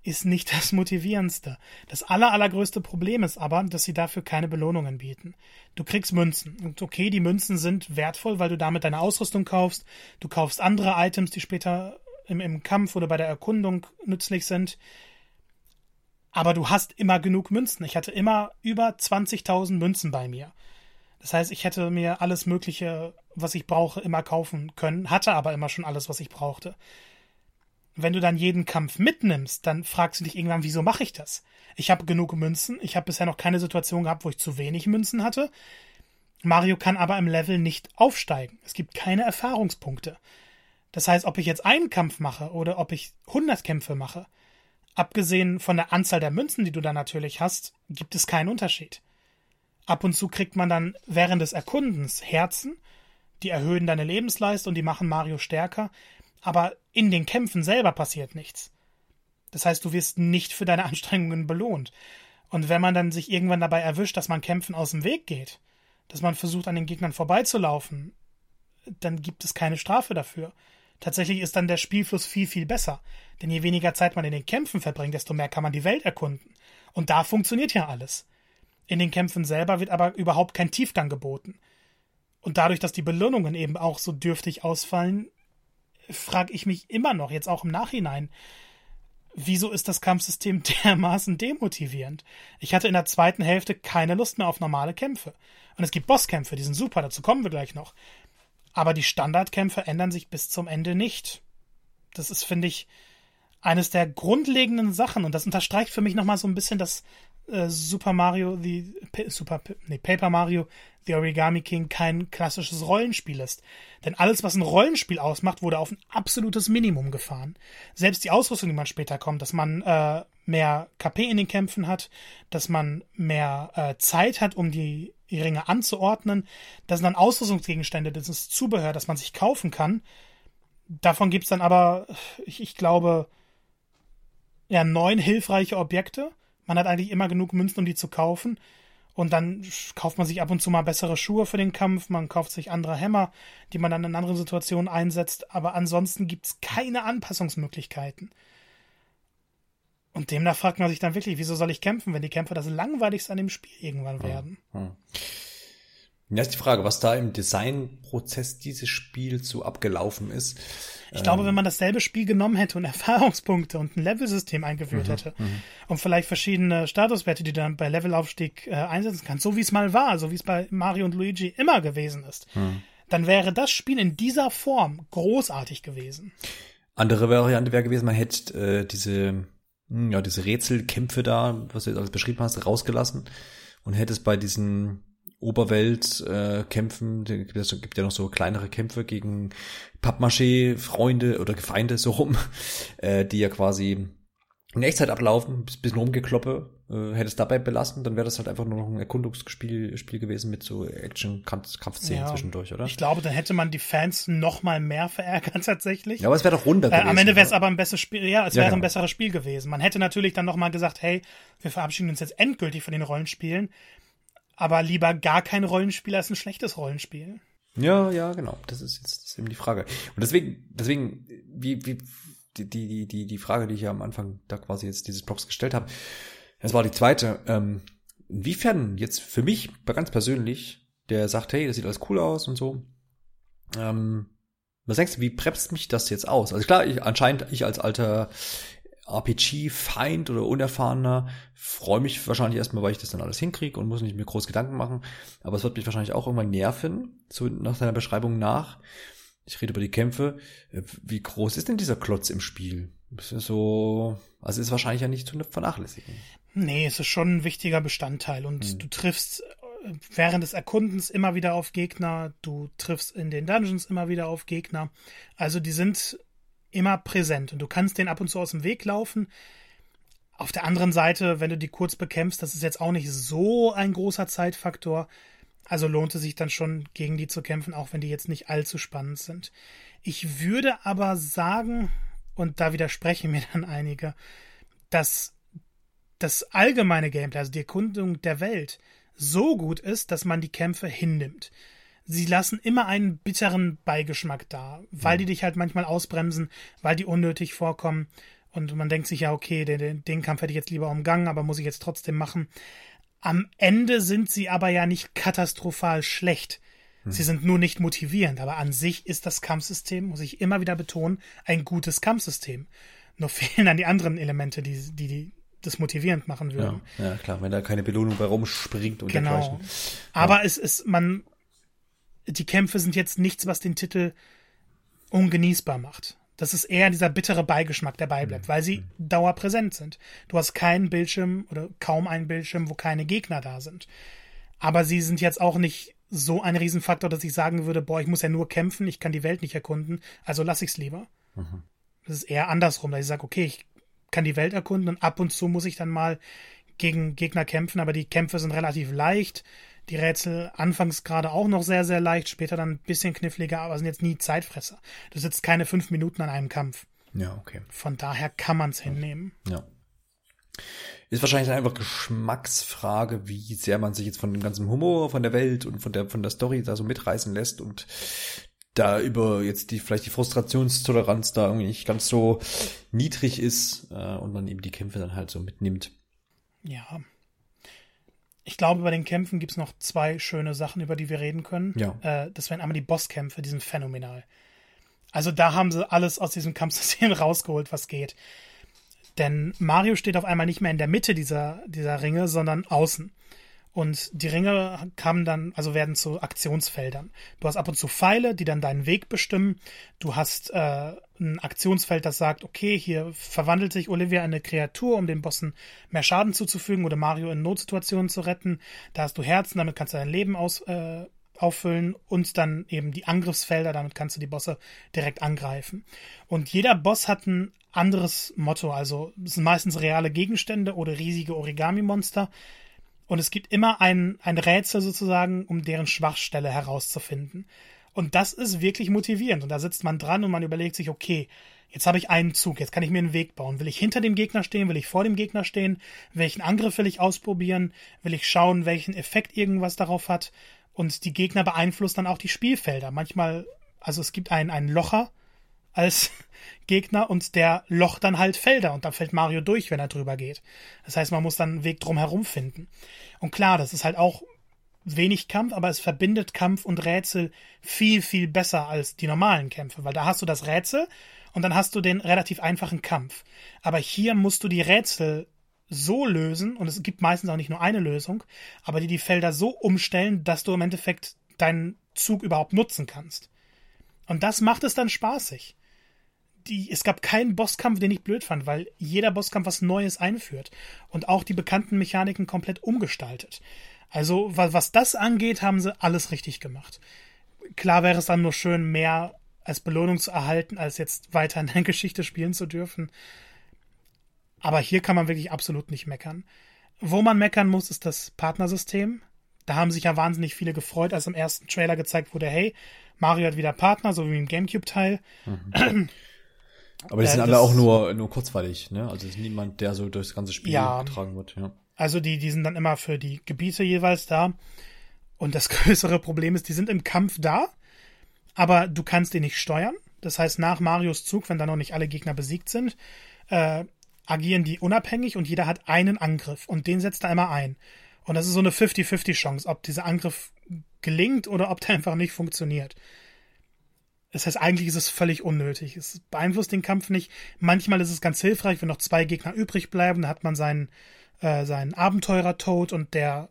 ist nicht das motivierendste. Das aller, allergrößte Problem ist aber, dass sie dafür keine Belohnungen bieten. Du kriegst Münzen. Und okay, die Münzen sind wertvoll, weil du damit deine Ausrüstung kaufst. Du kaufst andere Items, die später im, im Kampf oder bei der Erkundung nützlich sind. Aber du hast immer genug Münzen. Ich hatte immer über 20.000 Münzen bei mir. Das heißt, ich hätte mir alles Mögliche, was ich brauche, immer kaufen können, hatte aber immer schon alles, was ich brauchte wenn du dann jeden Kampf mitnimmst, dann fragst du dich irgendwann, wieso mache ich das? Ich habe genug Münzen, ich habe bisher noch keine Situation gehabt, wo ich zu wenig Münzen hatte. Mario kann aber im Level nicht aufsteigen. Es gibt keine Erfahrungspunkte. Das heißt, ob ich jetzt einen Kampf mache oder ob ich 100 Kämpfe mache, abgesehen von der Anzahl der Münzen, die du da natürlich hast, gibt es keinen Unterschied. Ab und zu kriegt man dann während des Erkundens Herzen, die erhöhen deine Lebensleistung und die machen Mario stärker aber in den Kämpfen selber passiert nichts. Das heißt, du wirst nicht für deine Anstrengungen belohnt. Und wenn man dann sich irgendwann dabei erwischt, dass man Kämpfen aus dem Weg geht, dass man versucht, an den Gegnern vorbeizulaufen, dann gibt es keine Strafe dafür. Tatsächlich ist dann der Spielfluss viel, viel besser. Denn je weniger Zeit man in den Kämpfen verbringt, desto mehr kann man die Welt erkunden. Und da funktioniert ja alles. In den Kämpfen selber wird aber überhaupt kein Tiefgang geboten. Und dadurch, dass die Belohnungen eben auch so dürftig ausfallen, frage ich mich immer noch, jetzt auch im Nachhinein, wieso ist das Kampfsystem dermaßen demotivierend? Ich hatte in der zweiten Hälfte keine Lust mehr auf normale Kämpfe. Und es gibt Bosskämpfe, die sind super, dazu kommen wir gleich noch. Aber die Standardkämpfe ändern sich bis zum Ende nicht. Das ist, finde ich, eines der grundlegenden Sachen. Und das unterstreicht für mich nochmal so ein bisschen das äh, Super Mario, the Super, nee, Paper Mario, The Origami King kein klassisches Rollenspiel ist. Denn alles, was ein Rollenspiel ausmacht, wurde auf ein absolutes Minimum gefahren. Selbst die Ausrüstung, die man später kommt, dass man äh, mehr KP in den Kämpfen hat, dass man mehr äh, Zeit hat, um die, Ringe anzuordnen, das sind dann Ausrüstungsgegenstände, das ist Zubehör, das man sich kaufen kann. Davon gibt's dann aber, ich, ich glaube, ja, neun hilfreiche Objekte man hat eigentlich immer genug Münzen, um die zu kaufen. Und dann kauft man sich ab und zu mal bessere Schuhe für den Kampf, man kauft sich andere Hämmer, die man dann in anderen Situationen einsetzt, aber ansonsten gibt es keine Anpassungsmöglichkeiten. Und demnach fragt man sich dann wirklich, wieso soll ich kämpfen, wenn die Kämpfe das langweiligste an dem Spiel irgendwann werden? Hm, hm. Ja, ist die Frage, was da im Designprozess dieses Spiels so abgelaufen ist. Ich ähm, glaube, wenn man dasselbe Spiel genommen hätte und Erfahrungspunkte und ein Levelsystem eingeführt mhm, hätte mhm. und vielleicht verschiedene Statuswerte, die du dann bei Levelaufstieg äh, einsetzen kannst, so wie es mal war, so wie es bei Mario und Luigi immer gewesen ist, mhm. dann wäre das Spiel in dieser Form großartig gewesen. Andere Variante wäre gewesen, man hätte äh, diese, hm, ja, diese Rätselkämpfe da, was du jetzt alles beschrieben hast, rausgelassen und hätte es bei diesen Oberwelt-Kämpfen. Äh, es gibt ja noch so kleinere Kämpfe gegen Pappmaché-Freunde oder Feinde so rum, äh, die ja quasi in Echtzeit ablaufen, bis, bis rumgekloppe. Äh, hätte es dabei belassen, dann wäre das halt einfach nur noch ein Erkundungsspiel Spiel gewesen mit so Action-Kampfszenen ja, zwischendurch, oder? Ich glaube, dann hätte man die Fans noch mal mehr verärgert tatsächlich. Ja, aber es wäre doch runder gewesen. Äh, am Ende wäre es aber ein besseres Spiel, ja, es wäre ja, genau. ein besseres Spiel gewesen. Man hätte natürlich dann noch mal gesagt, hey, wir verabschieden uns jetzt endgültig von den Rollenspielen, aber lieber gar kein Rollenspiel als ein schlechtes Rollenspiel. Ja, ja, genau. Das ist jetzt das ist eben die Frage. Und deswegen, deswegen, wie, wie, die, die, die, die Frage, die ich ja am Anfang da quasi jetzt dieses Blogs gestellt habe, das war die zweite. Ähm, inwiefern jetzt für mich ganz persönlich, der sagt, hey, das sieht alles cool aus und so, ähm, was denkst du, wie bremst mich das jetzt aus? Also klar, ich, anscheinend ich als alter RPG-Feind oder Unerfahrener freue mich wahrscheinlich erstmal, weil ich das dann alles hinkriege und muss nicht mir groß Gedanken machen. Aber es wird mich wahrscheinlich auch irgendwann nerven, so nach seiner Beschreibung nach ich rede über die Kämpfe. Äh, wie groß ist denn dieser Klotz im Spiel? Das ist so, also ist wahrscheinlich ja nicht zu vernachlässigen. Nee, es ist schon ein wichtiger Bestandteil und hm. du triffst äh, während des Erkundens immer wieder auf Gegner, du triffst in den Dungeons immer wieder auf Gegner. Also die sind immer präsent und du kannst den ab und zu aus dem Weg laufen. Auf der anderen Seite, wenn du die kurz bekämpfst, das ist jetzt auch nicht so ein großer Zeitfaktor. Also lohnt es sich dann schon, gegen die zu kämpfen, auch wenn die jetzt nicht allzu spannend sind. Ich würde aber sagen, und da widersprechen mir dann einige, dass das allgemeine Gameplay, also die Erkundung der Welt, so gut ist, dass man die Kämpfe hinnimmt. Sie lassen immer einen bitteren Beigeschmack da, weil die dich halt manchmal ausbremsen, weil die unnötig vorkommen. Und man denkt sich ja, okay, den, den Kampf hätte ich jetzt lieber umgangen, aber muss ich jetzt trotzdem machen. Am Ende sind sie aber ja nicht katastrophal schlecht. Hm. Sie sind nur nicht motivierend, aber an sich ist das Kampfsystem, muss ich immer wieder betonen, ein gutes Kampfsystem. Nur fehlen dann die anderen Elemente, die, die, die das motivierend machen würden. Ja, ja, klar, wenn da keine Belohnung bei rumspringt und genau. dergleichen. Ja. Aber es ist, man, die Kämpfe sind jetzt nichts, was den Titel ungenießbar macht. Das ist eher dieser bittere Beigeschmack, der beibleibt, mhm. weil sie mhm. dauerpräsent sind. Du hast keinen Bildschirm oder kaum einen Bildschirm, wo keine Gegner da sind. Aber sie sind jetzt auch nicht so ein Riesenfaktor, dass ich sagen würde, boah, ich muss ja nur kämpfen, ich kann die Welt nicht erkunden, also lass ich's lieber. Mhm. Das ist eher andersrum, dass ich sage, okay, ich kann die Welt erkunden und ab und zu muss ich dann mal gegen Gegner kämpfen, aber die Kämpfe sind relativ leicht die Rätsel anfangs gerade auch noch sehr, sehr leicht, später dann ein bisschen kniffliger, aber sind jetzt nie Zeitfresser. Du sitzt keine fünf Minuten an einem Kampf. Ja, okay. Von daher kann man es hinnehmen. Ja. Ist wahrscheinlich einfach Geschmacksfrage, wie sehr man sich jetzt von dem ganzen Humor, von der Welt und von der, von der Story da so mitreißen lässt und da über jetzt die, vielleicht die Frustrationstoleranz da irgendwie nicht ganz so niedrig ist äh, und man eben die Kämpfe dann halt so mitnimmt. Ja, ich glaube, bei den Kämpfen gibt es noch zwei schöne Sachen, über die wir reden können. Ja. Äh, das wären einmal die Bosskämpfe, die sind phänomenal. Also da haben sie alles aus diesem Kampfsystem rausgeholt, was geht. Denn Mario steht auf einmal nicht mehr in der Mitte dieser, dieser Ringe, sondern außen. Und die Ringe kamen dann, also werden zu Aktionsfeldern. Du hast ab und zu Pfeile, die dann deinen Weg bestimmen. Du hast äh, ein Aktionsfeld, das sagt, okay, hier verwandelt sich Olivia in eine Kreatur, um den Bossen mehr Schaden zuzufügen oder Mario in Notsituationen zu retten. Da hast du Herzen, damit kannst du dein Leben aus, äh, auffüllen und dann eben die Angriffsfelder, damit kannst du die Bosse direkt angreifen. Und jeder Boss hat ein anderes Motto, also es sind meistens reale Gegenstände oder riesige Origami-Monster und es gibt immer ein, ein Rätsel sozusagen, um deren Schwachstelle herauszufinden. Und das ist wirklich motivierend. Und da sitzt man dran und man überlegt sich, okay, jetzt habe ich einen Zug, jetzt kann ich mir einen Weg bauen. Will ich hinter dem Gegner stehen? Will ich vor dem Gegner stehen? Welchen Angriff will ich ausprobieren? Will ich schauen, welchen Effekt irgendwas darauf hat? Und die Gegner beeinflussen dann auch die Spielfelder. Manchmal, also es gibt einen, einen Locher als Gegner und der locht dann halt Felder und dann fällt Mario durch, wenn er drüber geht. Das heißt, man muss dann einen Weg drum herum finden. Und klar, das ist halt auch wenig Kampf, aber es verbindet Kampf und Rätsel viel, viel besser als die normalen Kämpfe, weil da hast du das Rätsel und dann hast du den relativ einfachen Kampf. Aber hier musst du die Rätsel so lösen, und es gibt meistens auch nicht nur eine Lösung, aber die die Felder so umstellen, dass du im Endeffekt deinen Zug überhaupt nutzen kannst. Und das macht es dann spaßig die, es gab keinen Bosskampf, den ich blöd fand, weil jeder Bosskampf was Neues einführt und auch die bekannten Mechaniken komplett umgestaltet. Also, was, was das angeht, haben sie alles richtig gemacht. Klar wäre es dann nur schön, mehr als Belohnung zu erhalten, als jetzt weiter in der Geschichte spielen zu dürfen. Aber hier kann man wirklich absolut nicht meckern. Wo man meckern muss, ist das Partnersystem. Da haben sich ja wahnsinnig viele gefreut, als im ersten Trailer gezeigt wurde, hey, Mario hat wieder Partner, so wie im Gamecube-Teil. Mhm. Aber die sind äh, alle auch nur, nur kurzweilig, ne? Also ist niemand, der so durchs ganze Spiel ja, getragen wird, ja. Also die, die sind dann immer für die Gebiete jeweils da. Und das größere Problem ist, die sind im Kampf da, aber du kannst die nicht steuern. Das heißt, nach Marios Zug, wenn da noch nicht alle Gegner besiegt sind, äh, agieren die unabhängig und jeder hat einen Angriff und den setzt er einmal ein. Und das ist so eine 50-50 Chance, ob dieser Angriff gelingt oder ob der einfach nicht funktioniert. Das heißt, eigentlich ist es völlig unnötig. Es beeinflusst den Kampf nicht. Manchmal ist es ganz hilfreich, wenn noch zwei Gegner übrig bleiben, dann hat man seinen, äh, seinen Abenteurer tot und der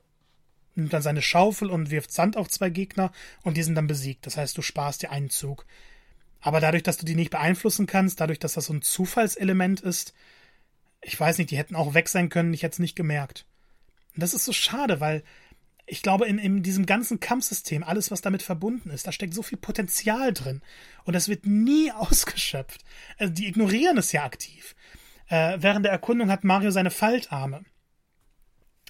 nimmt dann seine Schaufel und wirft Sand auf zwei Gegner und die sind dann besiegt. Das heißt, du sparst dir einen Zug. Aber dadurch, dass du die nicht beeinflussen kannst, dadurch, dass das so ein Zufallselement ist, ich weiß nicht, die hätten auch weg sein können, ich hätte es nicht gemerkt. Und das ist so schade, weil ich glaube, in, in diesem ganzen Kampfsystem, alles, was damit verbunden ist, da steckt so viel Potenzial drin. Und das wird nie ausgeschöpft. Also die ignorieren es ja aktiv. Äh, während der Erkundung hat Mario seine Faltarme.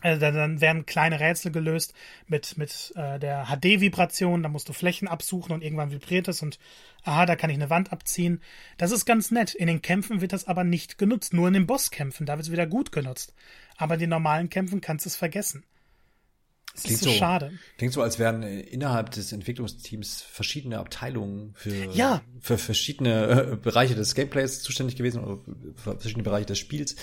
Also dann werden kleine Rätsel gelöst mit, mit äh, der HD-Vibration, da musst du Flächen absuchen und irgendwann vibriert es und aha, da kann ich eine Wand abziehen. Das ist ganz nett. In den Kämpfen wird das aber nicht genutzt. Nur in den Bosskämpfen, da wird es wieder gut genutzt. Aber in den normalen Kämpfen kannst du es vergessen. Das klingt ist so, so schade. Klingt so, als wären innerhalb des Entwicklungsteams verschiedene Abteilungen für, ja. für verschiedene äh, Bereiche des Gameplays zuständig gewesen oder für verschiedene Bereiche des Spiels.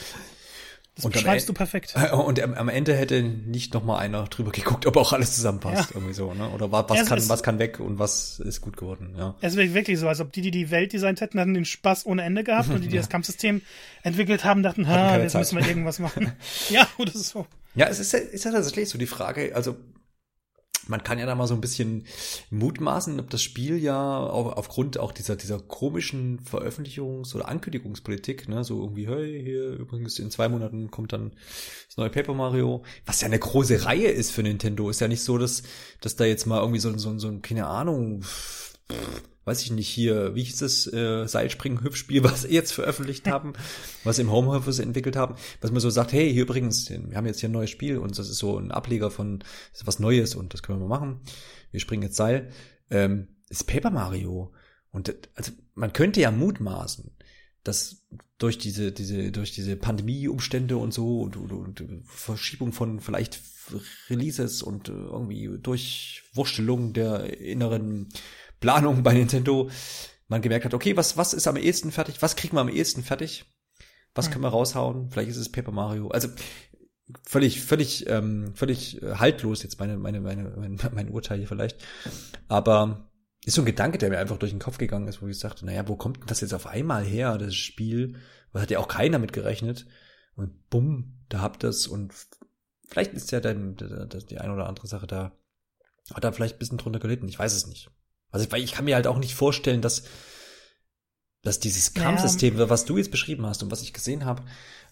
Das und beschreibst du perfekt. Und am, Ende hätte nicht noch mal einer drüber geguckt, ob auch alles zusammenpasst, ja. irgendwie so, ne? Oder was, was kann, was kann weg und was ist gut geworden, ja. Es ist wirklich so, als ob die, die die Welt designt hätten, hatten den Spaß ohne Ende gehabt und die, die ja. das Kampfsystem entwickelt haben, dachten, ha, jetzt Zeit. müssen wir irgendwas machen. ja, oder so. Ja, es ist, ist ja tatsächlich so die Frage, also man kann ja da mal so ein bisschen mutmaßen, ob das Spiel ja auch aufgrund auch dieser, dieser komischen Veröffentlichungs- oder Ankündigungspolitik, ne, so irgendwie, hey, hier übrigens in zwei Monaten kommt dann das neue Paper Mario, was ja eine große Reihe ist für Nintendo. Ist ja nicht so, dass, dass da jetzt mal irgendwie so, so, so keine Ahnung, pff, weiß ich nicht, hier, wie hieß das, äh, Seilspringen-Hüpfspiel, was sie jetzt veröffentlicht haben, was im Homeoffice entwickelt haben, was man so sagt, hey, hier übrigens, wir haben jetzt hier ein neues Spiel und das ist so ein Ableger von was Neues und das können wir mal machen. Wir springen jetzt Seil. Ähm, ist Paper Mario. Und also man könnte ja mutmaßen, dass durch diese, diese, durch diese Pandemie-Umstände und so und, und, und Verschiebung von vielleicht Releases und äh, irgendwie Durchwurstelung der inneren Planung bei Nintendo man gemerkt hat, okay, was, was ist am ehesten fertig? Was kriegen wir am ehesten fertig? Was können wir raushauen? Vielleicht ist es Paper Mario. Also völlig, völlig, ähm, völlig äh, haltlos jetzt meine, meine, meine, mein, mein Urteil hier vielleicht. Aber ist so ein Gedanke, der mir einfach durch den Kopf gegangen ist, wo ich sagte, naja, wo kommt denn das jetzt auf einmal her, das Spiel? Was hat ja auch keiner mit gerechnet. Und bumm, da habt ihr's und vielleicht ist ja dann die eine oder andere Sache da, hat da vielleicht ein bisschen drunter gelitten. Ich weiß es nicht. Also, weil ich kann mir halt auch nicht vorstellen, dass, dass dieses Kampfsystem, ja. was du jetzt beschrieben hast und was ich gesehen habe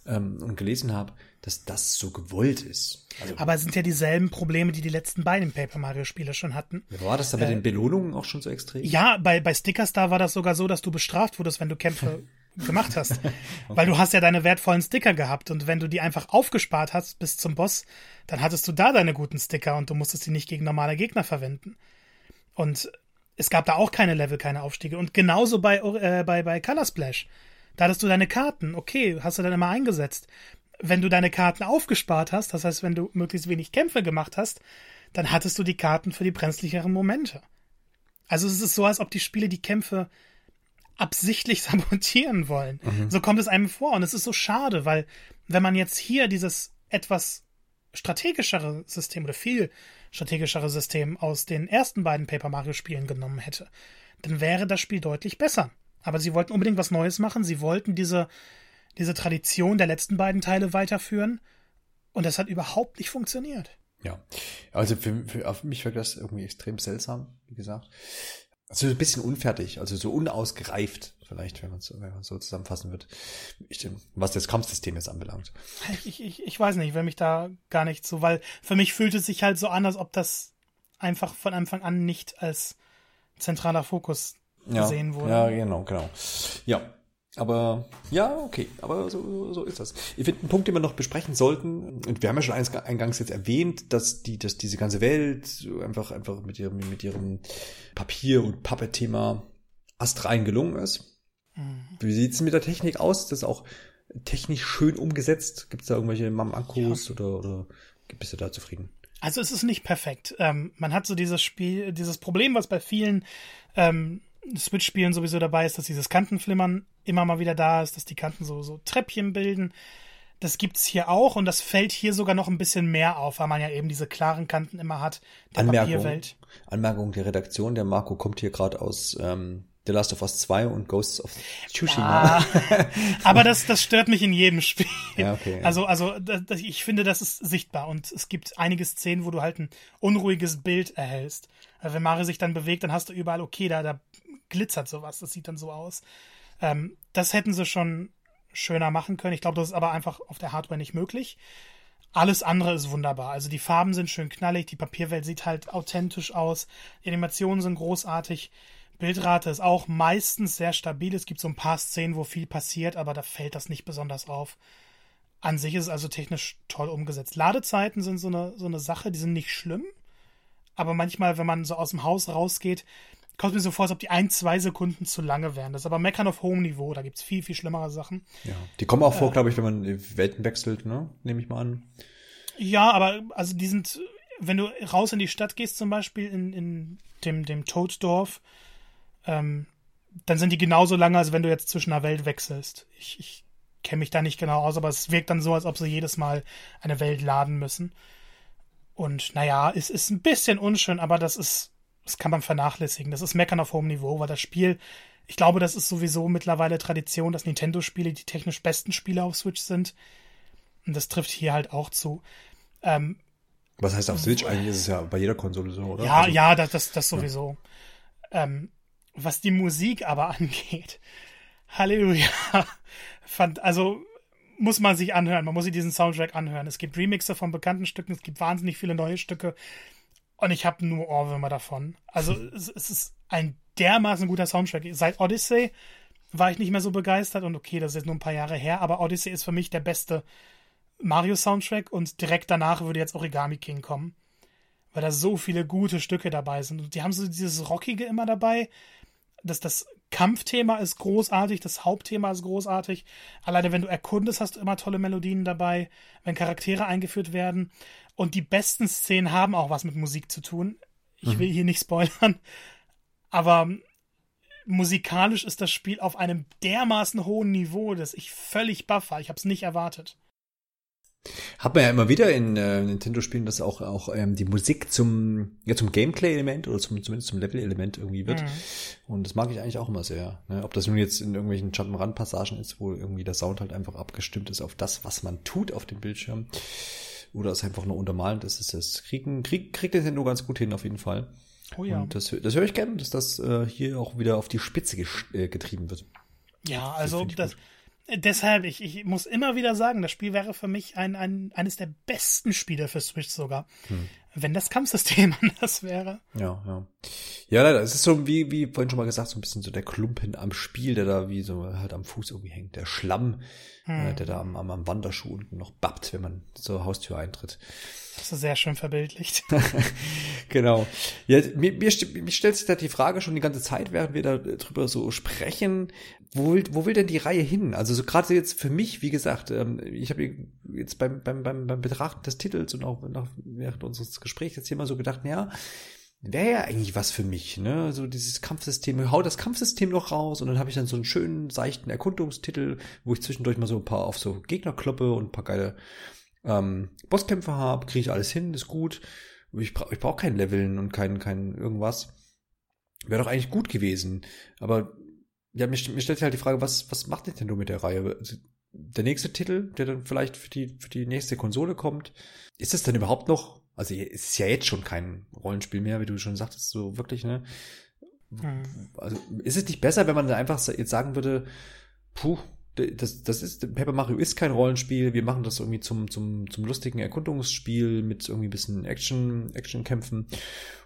ähm, und gelesen habe, dass das so gewollt ist. Also, Aber es sind ja dieselben Probleme, die die letzten beiden Paper Mario Spiele schon hatten. War das da bei äh, den Belohnungen auch schon so extrem? Ja, bei, bei Stickerstar war das sogar so, dass du bestraft wurdest, wenn du Kämpfe gemacht hast. okay. Weil du hast ja deine wertvollen Sticker gehabt und wenn du die einfach aufgespart hast bis zum Boss, dann hattest du da deine guten Sticker und du musstest die nicht gegen normale Gegner verwenden. Und es gab da auch keine Level, keine Aufstiege. Und genauso bei, äh, bei, bei Color Splash. Da hattest du deine Karten, okay, hast du dann immer eingesetzt. Wenn du deine Karten aufgespart hast, das heißt, wenn du möglichst wenig Kämpfe gemacht hast, dann hattest du die Karten für die brenzlicheren Momente. Also es ist so, als ob die Spiele die Kämpfe absichtlich sabotieren wollen. Mhm. So kommt es einem vor. Und es ist so schade, weil wenn man jetzt hier dieses etwas strategischere System oder viel strategischere System aus den ersten beiden Paper Mario Spielen genommen hätte, dann wäre das Spiel deutlich besser. Aber sie wollten unbedingt was Neues machen. Sie wollten diese, diese Tradition der letzten beiden Teile weiterführen. Und das hat überhaupt nicht funktioniert. Ja, also für, für auf mich wirkt das irgendwie extrem seltsam, wie gesagt. Also ein bisschen unfertig, also so unausgereift, vielleicht, wenn man so, wenn man so zusammenfassen wird, was das Kampfsystem jetzt anbelangt. Ich, ich, ich weiß nicht, ich will mich da gar nicht so, weil für mich fühlt es sich halt so an, als ob das einfach von Anfang an nicht als zentraler Fokus ja, gesehen wurde. Ja, genau, genau. Ja, aber ja, okay, aber so, so ist das. Ich finde einen Punkt, den wir noch besprechen sollten, und wir haben ja schon eingangs jetzt erwähnt, dass die, dass diese ganze Welt einfach, einfach mit ihrem, mit ihrem Papier- und Pappe-Thema astrein gelungen ist. Mhm. Wie sieht es mit der Technik aus? Ist das auch technisch schön umgesetzt? Gibt es da irgendwelche Mam-Akkus ja. oder, oder bist du da zufrieden? Also es ist nicht perfekt. Ähm, man hat so dieses Spiel, dieses Problem, was bei vielen ähm, Switch-Spielen sowieso dabei ist, dass dieses Kantenflimmern immer mal wieder da ist, dass die Kanten so, so Treppchen bilden. Das gibt's hier auch und das fällt hier sogar noch ein bisschen mehr auf, weil man ja eben diese klaren Kanten immer hat. Der Anmerkung, Papierwelt. Anmerkung der Redaktion, der Marco kommt hier gerade aus ähm, The Last of Us 2 und Ghosts of Tsushima. Ja, aber das, das stört mich in jedem Spiel. Ja, okay, ja. Also, also das, ich finde, das ist sichtbar und es gibt einige Szenen, wo du halt ein unruhiges Bild erhältst. Also wenn Mario sich dann bewegt, dann hast du überall, okay, da, da glitzert sowas. Das sieht dann so aus. Ähm, das hätten sie schon schöner machen können. Ich glaube, das ist aber einfach auf der Hardware nicht möglich. Alles andere ist wunderbar. Also die Farben sind schön knallig, die Papierwelt sieht halt authentisch aus, die Animationen sind großartig. Bildrate ist auch meistens sehr stabil. Es gibt so ein paar Szenen, wo viel passiert, aber da fällt das nicht besonders auf. An sich ist es also technisch toll umgesetzt. Ladezeiten sind so eine, so eine Sache, die sind nicht schlimm. Aber manchmal, wenn man so aus dem Haus rausgeht, kommt mir so vor, als ob die ein, zwei Sekunden zu lange wären. Das ist aber Meckern auf hohem Niveau, da gibt es viel, viel schlimmere Sachen. Ja, die kommen auch vor, äh, glaube ich, wenn man Welten wechselt, ne? Nehme ich mal an. Ja, aber also die sind, wenn du raus in die Stadt gehst, zum Beispiel in, in dem, dem Toaddorf, ähm, dann sind die genauso lange, als wenn du jetzt zwischen einer Welt wechselst. Ich, ich kenne mich da nicht genau aus, aber es wirkt dann so, als ob sie jedes Mal eine Welt laden müssen. Und naja, es ist ein bisschen unschön, aber das ist, das kann man vernachlässigen. Das ist Meckern auf hohem Niveau, weil das Spiel, ich glaube, das ist sowieso mittlerweile Tradition, dass Nintendo-Spiele die technisch besten Spiele auf Switch sind. Und das trifft hier halt auch zu. Ähm, Was heißt auf Switch? Eigentlich ist es ja bei jeder Konsole so, oder? Ja, also, ja, das, das, das sowieso. Ja. Ähm, was die Musik aber angeht, Halleluja. Fand, also muss man sich anhören. Man muss sich diesen Soundtrack anhören. Es gibt Remixe von bekannten Stücken, es gibt wahnsinnig viele neue Stücke. Und ich habe nur Ohrwürmer davon. Also es, es, ist ein dermaßen guter Soundtrack. Seit Odyssey war ich nicht mehr so begeistert und okay, das ist jetzt nur ein paar Jahre her, aber Odyssey ist für mich der beste Mario-Soundtrack und direkt danach würde jetzt Origami King kommen. Weil da so viele gute Stücke dabei sind. Und die haben so dieses Rockige immer dabei. Das, das Kampfthema ist großartig, das Hauptthema ist großartig. Alleine wenn du erkundest, hast du immer tolle Melodien dabei, wenn Charaktere eingeführt werden. Und die besten Szenen haben auch was mit Musik zu tun. Ich mhm. will hier nicht spoilern, aber musikalisch ist das Spiel auf einem dermaßen hohen Niveau, dass ich völlig baff war. Ich habe es nicht erwartet. Hat man ja immer wieder in äh, Nintendo-Spielen, dass auch, auch ähm, die Musik zum, ja, zum Gameplay-Element oder zum, zumindest zum Level-Element irgendwie wird. Mhm. Und das mag ich eigentlich auch immer sehr. Ne? Ob das nun jetzt in irgendwelchen Jump'n'Run-Passagen ist, wo irgendwie der Sound halt einfach abgestimmt ist auf das, was man tut auf dem Bildschirm. Oder es einfach nur untermalend ist, ist das kriegen, krieg, kriegt Nintendo ganz gut hin auf jeden Fall. Oh ja. Und das, das höre ich gerne, dass das äh, hier auch wieder auf die Spitze äh, getrieben wird. Ja, also das, gut. Deshalb, ich, ich muss immer wieder sagen, das Spiel wäre für mich ein, ein, eines der besten Spiele für Switch sogar. Hm. Wenn das Kampfsystem anders wäre. Ja, ja. Ja, leider. Es ist so wie, wie vorhin schon mal gesagt, so ein bisschen so der Klumpen am Spiel, der da wie so halt am Fuß irgendwie hängt. Der Schlamm, hm. äh, der da am, am, am Wanderschuh unten noch bappt, wenn man zur Haustür eintritt. Das ist sehr schön verbildlicht. genau. Ja, mir, mir, mir stellt sich da die Frage schon die ganze Zeit, während wir da drüber so sprechen, wo will, wo will denn die Reihe hin? Also so gerade jetzt für mich, wie gesagt, ähm, ich habe jetzt beim, beim, beim, beim Betrachten des Titels und auch nach, während unseres Gesprächs jetzt hier mal so gedacht, ja, wäre ja eigentlich was für mich, ne? So dieses Kampfsystem, hau das Kampfsystem noch raus und dann habe ich dann so einen schönen, seichten Erkundungstitel, wo ich zwischendurch mal so ein paar auf so Gegner kloppe und ein paar geile ähm, Bosskämpfe habe, kriege ich alles hin, ist gut. Ich brauche ich brauch kein Leveln und kein, kein irgendwas. Wäre doch eigentlich gut gewesen. Aber ja, mir, mir stellt sich halt die Frage, was, was macht Nintendo mit der Reihe? Also, der nächste Titel, der dann vielleicht für die, für die nächste Konsole kommt, ist es denn überhaupt noch, also es ist ja jetzt schon kein Rollenspiel mehr, wie du schon sagtest, so wirklich, ne? hm. also ist es nicht besser, wenn man einfach jetzt sagen würde, puh, das, das ist, Paper Mario ist kein Rollenspiel, wir machen das irgendwie zum, zum, zum lustigen Erkundungsspiel mit irgendwie ein bisschen Action, Action-Kämpfen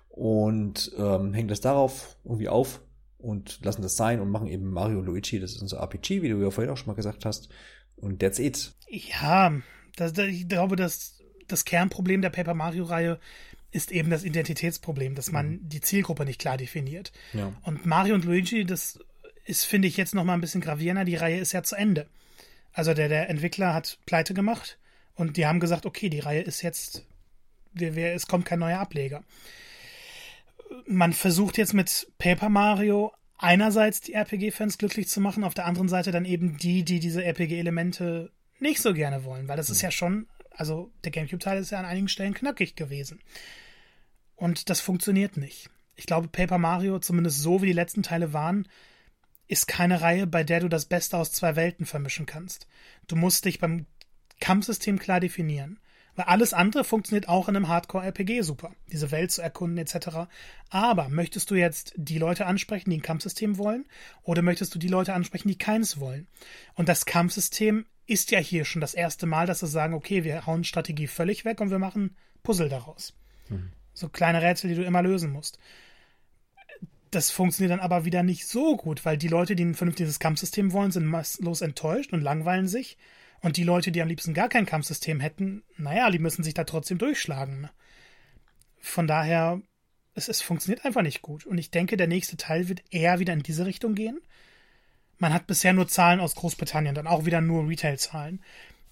und ähm, hängen das darauf irgendwie auf und lassen das sein und machen eben Mario und Luigi, das ist unser RPG, wie du ja vorhin auch schon mal gesagt hast. Und that's it. Ja, das, das, ich glaube, dass das Kernproblem der Paper Mario-Reihe ist eben das Identitätsproblem, dass man mhm. die Zielgruppe nicht klar definiert. Ja. Und Mario und Luigi, das ist, finde ich, jetzt noch mal ein bisschen gravierender. Die Reihe ist ja zu Ende. Also der, der Entwickler hat Pleite gemacht und die haben gesagt, okay, die Reihe ist jetzt, wir, wir, es kommt kein neuer Ableger man versucht jetzt mit Paper Mario einerseits die RPG-Fans glücklich zu machen, auf der anderen Seite dann eben die, die diese RPG-Elemente nicht so gerne wollen, weil das ist ja schon, also der GameCube-Teil ist ja an einigen Stellen knackig gewesen. Und das funktioniert nicht. Ich glaube, Paper Mario, zumindest so wie die letzten Teile waren, ist keine Reihe, bei der du das Beste aus zwei Welten vermischen kannst. Du musst dich beim Kampfsystem klar definieren. Weil alles andere funktioniert auch in einem Hardcore-RPG super, diese Welt zu erkunden etc. Aber möchtest du jetzt die Leute ansprechen, die ein Kampfsystem wollen, oder möchtest du die Leute ansprechen, die keins wollen? Und das Kampfsystem ist ja hier schon das erste Mal, dass sie sagen, okay, wir hauen Strategie völlig weg und wir machen Puzzle daraus. Mhm. So kleine Rätsel, die du immer lösen musst. Das funktioniert dann aber wieder nicht so gut, weil die Leute, die ein vernünftiges Kampfsystem wollen, sind maßlos enttäuscht und langweilen sich. Und die Leute, die am liebsten gar kein Kampfsystem hätten, naja, die müssen sich da trotzdem durchschlagen. Ne? Von daher, es, es funktioniert einfach nicht gut. Und ich denke, der nächste Teil wird eher wieder in diese Richtung gehen. Man hat bisher nur Zahlen aus Großbritannien, dann auch wieder nur Retail-Zahlen.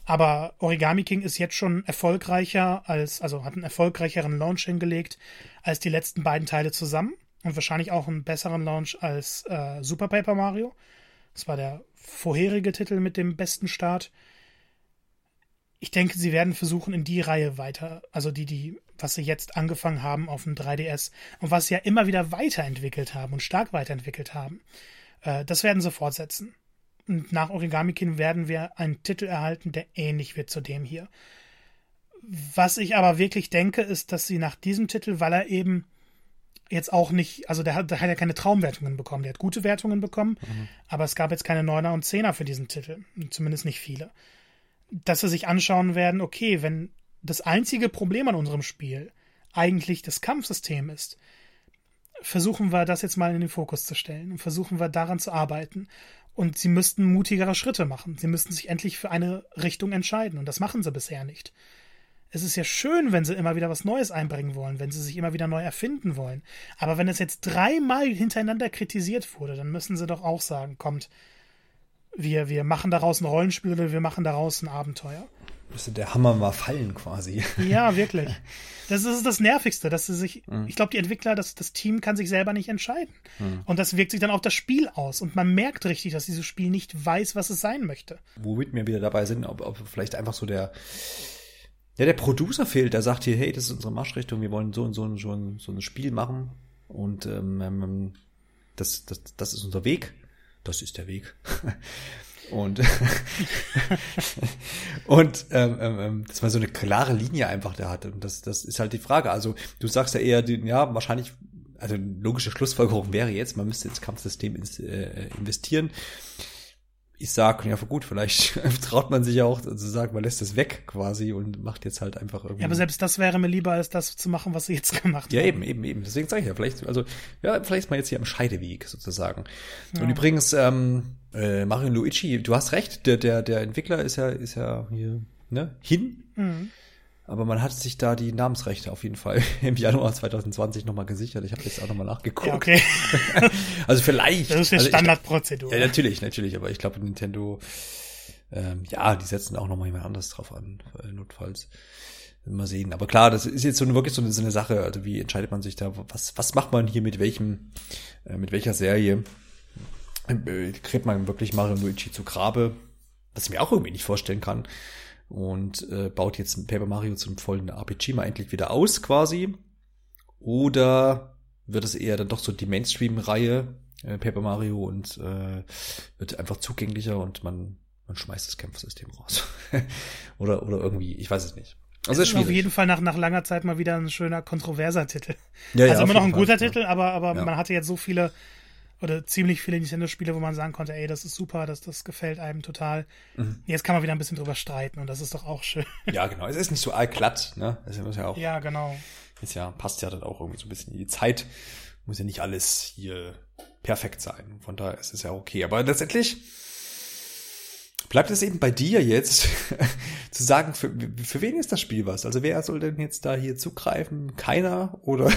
Aber Origami King ist jetzt schon erfolgreicher als, also hat einen erfolgreicheren Launch hingelegt als die letzten beiden Teile zusammen. Und wahrscheinlich auch einen besseren Launch als äh, Super Paper Mario. Das war der vorherige Titel mit dem besten Start ich denke, sie werden versuchen, in die Reihe weiter, also die, die, was sie jetzt angefangen haben auf dem 3DS und was sie ja immer wieder weiterentwickelt haben und stark weiterentwickelt haben, äh, das werden sie fortsetzen. Und nach Origami King werden wir einen Titel erhalten, der ähnlich wird zu dem hier. Was ich aber wirklich denke, ist, dass sie nach diesem Titel, weil er eben jetzt auch nicht, also der hat, der hat ja keine Traumwertungen bekommen, der hat gute Wertungen bekommen, mhm. aber es gab jetzt keine Neuner und Zehner für diesen Titel. Zumindest nicht viele dass sie sich anschauen werden, okay, wenn das einzige Problem an unserem Spiel eigentlich das Kampfsystem ist, versuchen wir das jetzt mal in den Fokus zu stellen und versuchen wir daran zu arbeiten. Und sie müssten mutigere Schritte machen. Sie müssten sich endlich für eine Richtung entscheiden. Und das machen sie bisher nicht. Es ist ja schön, wenn sie immer wieder was Neues einbringen wollen, wenn sie sich immer wieder neu erfinden wollen. Aber wenn es jetzt dreimal hintereinander kritisiert wurde, dann müssen sie doch auch sagen, kommt, wir, wir machen daraus ein Rollenspiel oder wir machen daraus ein Abenteuer. Müsste der Hammer mal fallen quasi. Ja, wirklich. Das ist das Nervigste, dass sie sich, mhm. ich glaube, die Entwickler, das, das Team kann sich selber nicht entscheiden. Mhm. Und das wirkt sich dann auf das Spiel aus. Und man merkt richtig, dass dieses Spiel nicht weiß, was es sein möchte. Womit wir wieder dabei sind, ob, ob vielleicht einfach so der, ja, der Producer fehlt, der sagt hier, hey, das ist unsere Marschrichtung, wir wollen so und so, so, ein, so ein Spiel machen. Und ähm, ähm das, das, das ist unser Weg das ist der Weg. und und ähm, ähm, ähm, dass man so eine klare Linie einfach da hat. Und das, das ist halt die Frage. Also du sagst ja eher, ja, wahrscheinlich, also logische Schlussfolgerung wäre jetzt, man müsste ins Kampfsystem äh, investieren ich sag, ja gut, vielleicht traut man sich ja auch zu sagen, man lässt es weg quasi und macht jetzt halt einfach irgendwie. Ja, aber selbst das wäre mir lieber, als das zu machen, was sie jetzt gemacht ja, haben. Ja, eben, eben, eben. Deswegen sage ich ja, vielleicht, also, ja, vielleicht ist man jetzt hier am Scheideweg sozusagen. Ja. Und übrigens, ähm, äh, Mario Luigi, du hast recht, der, der, der Entwickler ist ja, ist ja hier, ne, hin. Mhm. Aber man hat sich da die Namensrechte auf jeden Fall im Januar 2020 nochmal gesichert. Ich habe jetzt auch nochmal nachgeguckt. Ja, okay. also vielleicht. Das ist eine also Standardprozedur. Ja, natürlich, natürlich. Aber ich glaube, Nintendo, ähm, ja, die setzen auch nochmal jemand anderes drauf an, äh, notfalls. Mal sehen. Aber klar, das ist jetzt so eine, wirklich so eine, so eine Sache. Also wie entscheidet man sich da? Was, was macht man hier mit welchem, äh, mit welcher Serie? Äh, kriegt man wirklich Mario Luigi zu Grabe? Was ich mir auch irgendwie nicht vorstellen kann und äh, baut jetzt Paper Mario zum vollen RPG mal endlich wieder aus quasi. Oder wird es eher dann doch so die Mainstream-Reihe äh, Paper Mario und äh, wird einfach zugänglicher und man, man schmeißt das Kampfsystem raus. oder, oder irgendwie, ich weiß es nicht. Also ist auf jeden Fall nach, nach langer Zeit mal wieder ein schöner, kontroverser Titel. Ja, also ja, immer noch ein guter Fall, Titel, ja. aber, aber man hatte jetzt so viele oder ziemlich viele Nintendo-Spiele, wo man sagen konnte, ey, das ist super, das, das gefällt einem total. Mhm. Jetzt kann man wieder ein bisschen drüber streiten und das ist doch auch schön. Ja, genau. Es ist nicht so allglatt, ne? Das ist ja auch. Ja, genau. Ist ja, passt ja dann auch irgendwie so ein bisschen in die Zeit. Muss ja nicht alles hier perfekt sein. Von daher ist es ja okay. Aber letztendlich bleibt es eben bei dir jetzt zu sagen, für, für wen ist das Spiel was? Also wer soll denn jetzt da hier zugreifen? Keiner? Oder,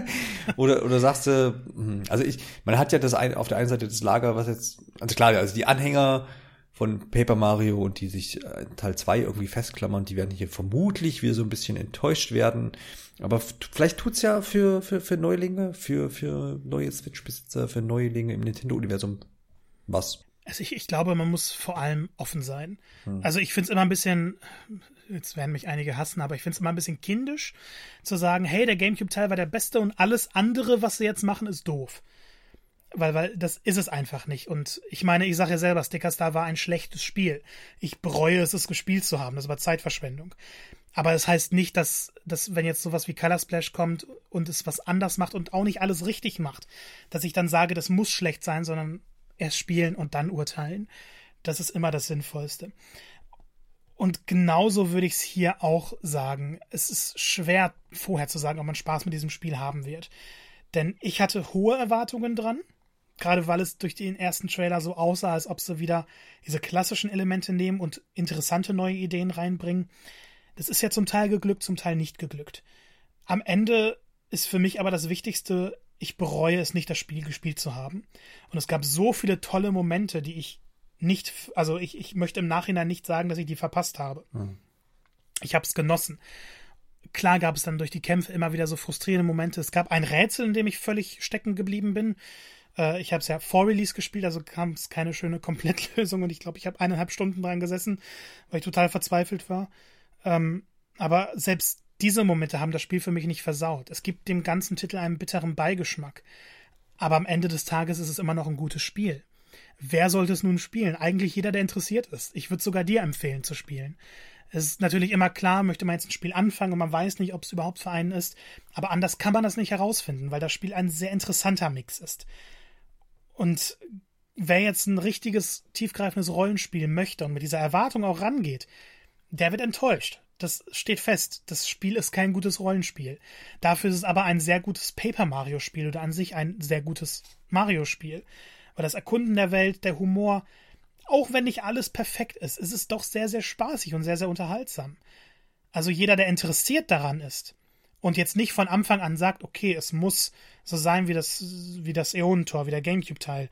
oder, oder sagst du, hm, also ich, man hat ja das ein, auf der einen Seite das Lager, was jetzt, also klar, also die Anhänger von Paper Mario und die sich äh, Teil 2 irgendwie festklammern, die werden hier vermutlich wieder so ein bisschen enttäuscht werden. Aber vielleicht tut's ja für, für, für Neulinge, für, für neue Switch-Besitzer, für Neulinge im Nintendo-Universum was. Also ich, ich glaube, man muss vor allem offen sein. Hm. Also ich finde es immer ein bisschen, jetzt werden mich einige hassen, aber ich finde es immer ein bisschen kindisch zu sagen, hey, der GameCube-Teil war der beste und alles andere, was sie jetzt machen, ist doof. Weil, weil das ist es einfach nicht. Und ich meine, ich sage ja selber, Sticker Star war ein schlechtes Spiel. Ich bereue es, es gespielt zu haben. Das war Zeitverschwendung. Aber das heißt nicht, dass, dass wenn jetzt sowas wie Color Splash kommt und es was anders macht und auch nicht alles richtig macht, dass ich dann sage, das muss schlecht sein, sondern erst spielen und dann urteilen. Das ist immer das Sinnvollste. Und genauso würde ich es hier auch sagen. Es ist schwer vorher zu sagen, ob man Spaß mit diesem Spiel haben wird. Denn ich hatte hohe Erwartungen dran. Gerade weil es durch den ersten Trailer so aussah, als ob sie wieder diese klassischen Elemente nehmen und interessante neue Ideen reinbringen. Das ist ja zum Teil geglückt, zum Teil nicht geglückt. Am Ende ist für mich aber das Wichtigste, ich bereue es nicht, das Spiel gespielt zu haben. Und es gab so viele tolle Momente, die ich nicht, also ich, ich möchte im Nachhinein nicht sagen, dass ich die verpasst habe. Mhm. Ich habe es genossen. Klar gab es dann durch die Kämpfe immer wieder so frustrierende Momente. Es gab ein Rätsel, in dem ich völlig stecken geblieben bin. Äh, ich habe es ja vor Release gespielt, also kam es keine schöne Komplettlösung und ich glaube, ich habe eineinhalb Stunden dran gesessen, weil ich total verzweifelt war. Ähm, aber selbst diese Momente haben das Spiel für mich nicht versaut. Es gibt dem ganzen Titel einen bitteren Beigeschmack. Aber am Ende des Tages ist es immer noch ein gutes Spiel. Wer sollte es nun spielen? Eigentlich jeder, der interessiert ist. Ich würde sogar dir empfehlen zu spielen. Es ist natürlich immer klar, möchte man jetzt ein Spiel anfangen und man weiß nicht, ob es überhaupt für einen ist. Aber anders kann man das nicht herausfinden, weil das Spiel ein sehr interessanter Mix ist. Und wer jetzt ein richtiges, tiefgreifendes Rollenspiel möchte und mit dieser Erwartung auch rangeht, der wird enttäuscht. Das steht fest. Das Spiel ist kein gutes Rollenspiel. Dafür ist es aber ein sehr gutes Paper Mario Spiel oder an sich ein sehr gutes Mario Spiel. Weil das Erkunden der Welt, der Humor, auch wenn nicht alles perfekt ist, ist es doch sehr, sehr spaßig und sehr, sehr unterhaltsam. Also jeder, der interessiert daran ist und jetzt nicht von Anfang an sagt, okay, es muss so sein wie das, wie das Äonentor, wie der Gamecube-Teil.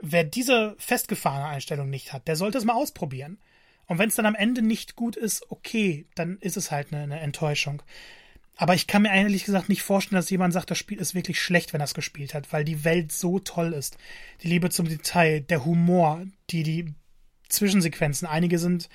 Wer diese festgefahrene Einstellung nicht hat, der sollte es mal ausprobieren. Und wenn es dann am Ende nicht gut ist, okay, dann ist es halt eine, eine Enttäuschung. Aber ich kann mir ehrlich gesagt nicht vorstellen, dass jemand sagt, das Spiel ist wirklich schlecht, wenn er es gespielt hat, weil die Welt so toll ist. Die Liebe zum Detail, der Humor, die, die Zwischensequenzen, einige sind.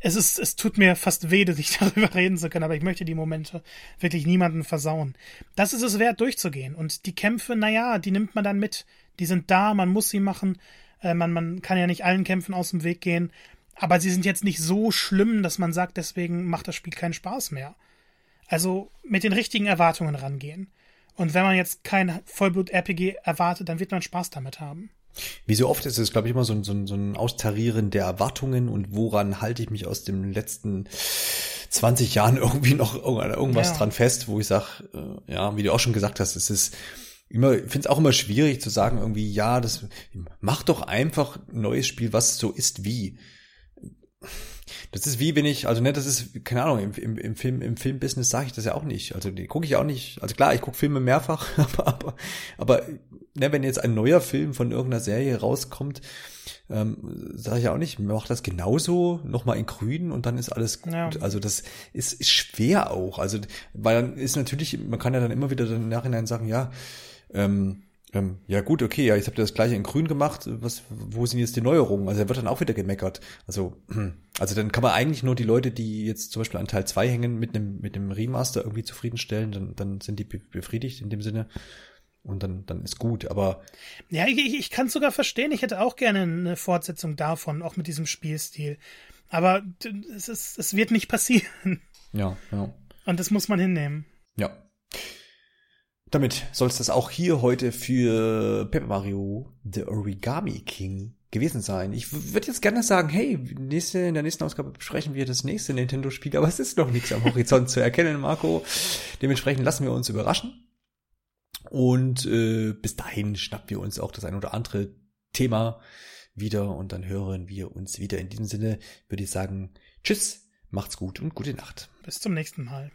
Es ist, es tut mir fast weh, dass ich darüber reden zu können, aber ich möchte die Momente wirklich niemanden versauen. Das ist es wert, durchzugehen. Und die Kämpfe, naja, die nimmt man dann mit. Die sind da, man muss sie machen. Äh, man, man kann ja nicht allen Kämpfen aus dem Weg gehen. Aber sie sind jetzt nicht so schlimm, dass man sagt, deswegen macht das Spiel keinen Spaß mehr. Also mit den richtigen Erwartungen rangehen. Und wenn man jetzt kein Vollblut-RPG erwartet, dann wird man Spaß damit haben. Wie so oft ist es, glaube ich, immer so ein, so, ein, so ein Austarieren der Erwartungen und woran halte ich mich aus den letzten 20 Jahren irgendwie noch irgendwas ja. dran fest, wo ich sage, äh, ja, wie du auch schon gesagt hast, es ist immer, ich finde es auch immer schwierig zu sagen, irgendwie, ja, das mach doch einfach ein neues Spiel, was so ist wie. Das ist wie wenn ich, also ne, das ist, keine Ahnung, im, im, im Film, im Filmbusiness sage ich das ja auch nicht. Also die gucke ich auch nicht. Also klar, ich gucke Filme mehrfach, aber, aber, aber ne, wenn jetzt ein neuer Film von irgendeiner Serie rauskommt, ähm, sage ich ja auch nicht, mach das genauso, nochmal in grün und dann ist alles gut. Ja. Also das ist, ist schwer auch. Also, weil dann ist natürlich, man kann ja dann immer wieder im Nachhinein sagen, ja, ähm, ähm, ja gut, okay, ja, jetzt habt ihr das gleiche in grün gemacht, was, wo sind jetzt die Neuerungen? Also er wird dann auch wieder gemeckert. Also, also dann kann man eigentlich nur die Leute, die jetzt zum Beispiel an Teil 2 hängen, mit einem, mit einem Remaster irgendwie zufriedenstellen, dann, dann sind die befriedigt in dem Sinne. Und dann, dann ist gut, aber. Ja, ich, ich kann es sogar verstehen. Ich hätte auch gerne eine Fortsetzung davon, auch mit diesem Spielstil. Aber es, ist, es wird nicht passieren. Ja, ja. Und das muss man hinnehmen. Ja. Damit soll es das auch hier heute für Paper Mario The Origami King gewesen sein. Ich würde jetzt gerne sagen, hey, nächste, in der nächsten Ausgabe besprechen wir das nächste Nintendo-Spiel, aber es ist noch nichts am Horizont zu erkennen, Marco. Dementsprechend lassen wir uns überraschen. Und äh, bis dahin schnappen wir uns auch das ein oder andere Thema wieder und dann hören wir uns wieder. In diesem Sinne würde ich sagen, tschüss, macht's gut und gute Nacht. Bis zum nächsten Mal.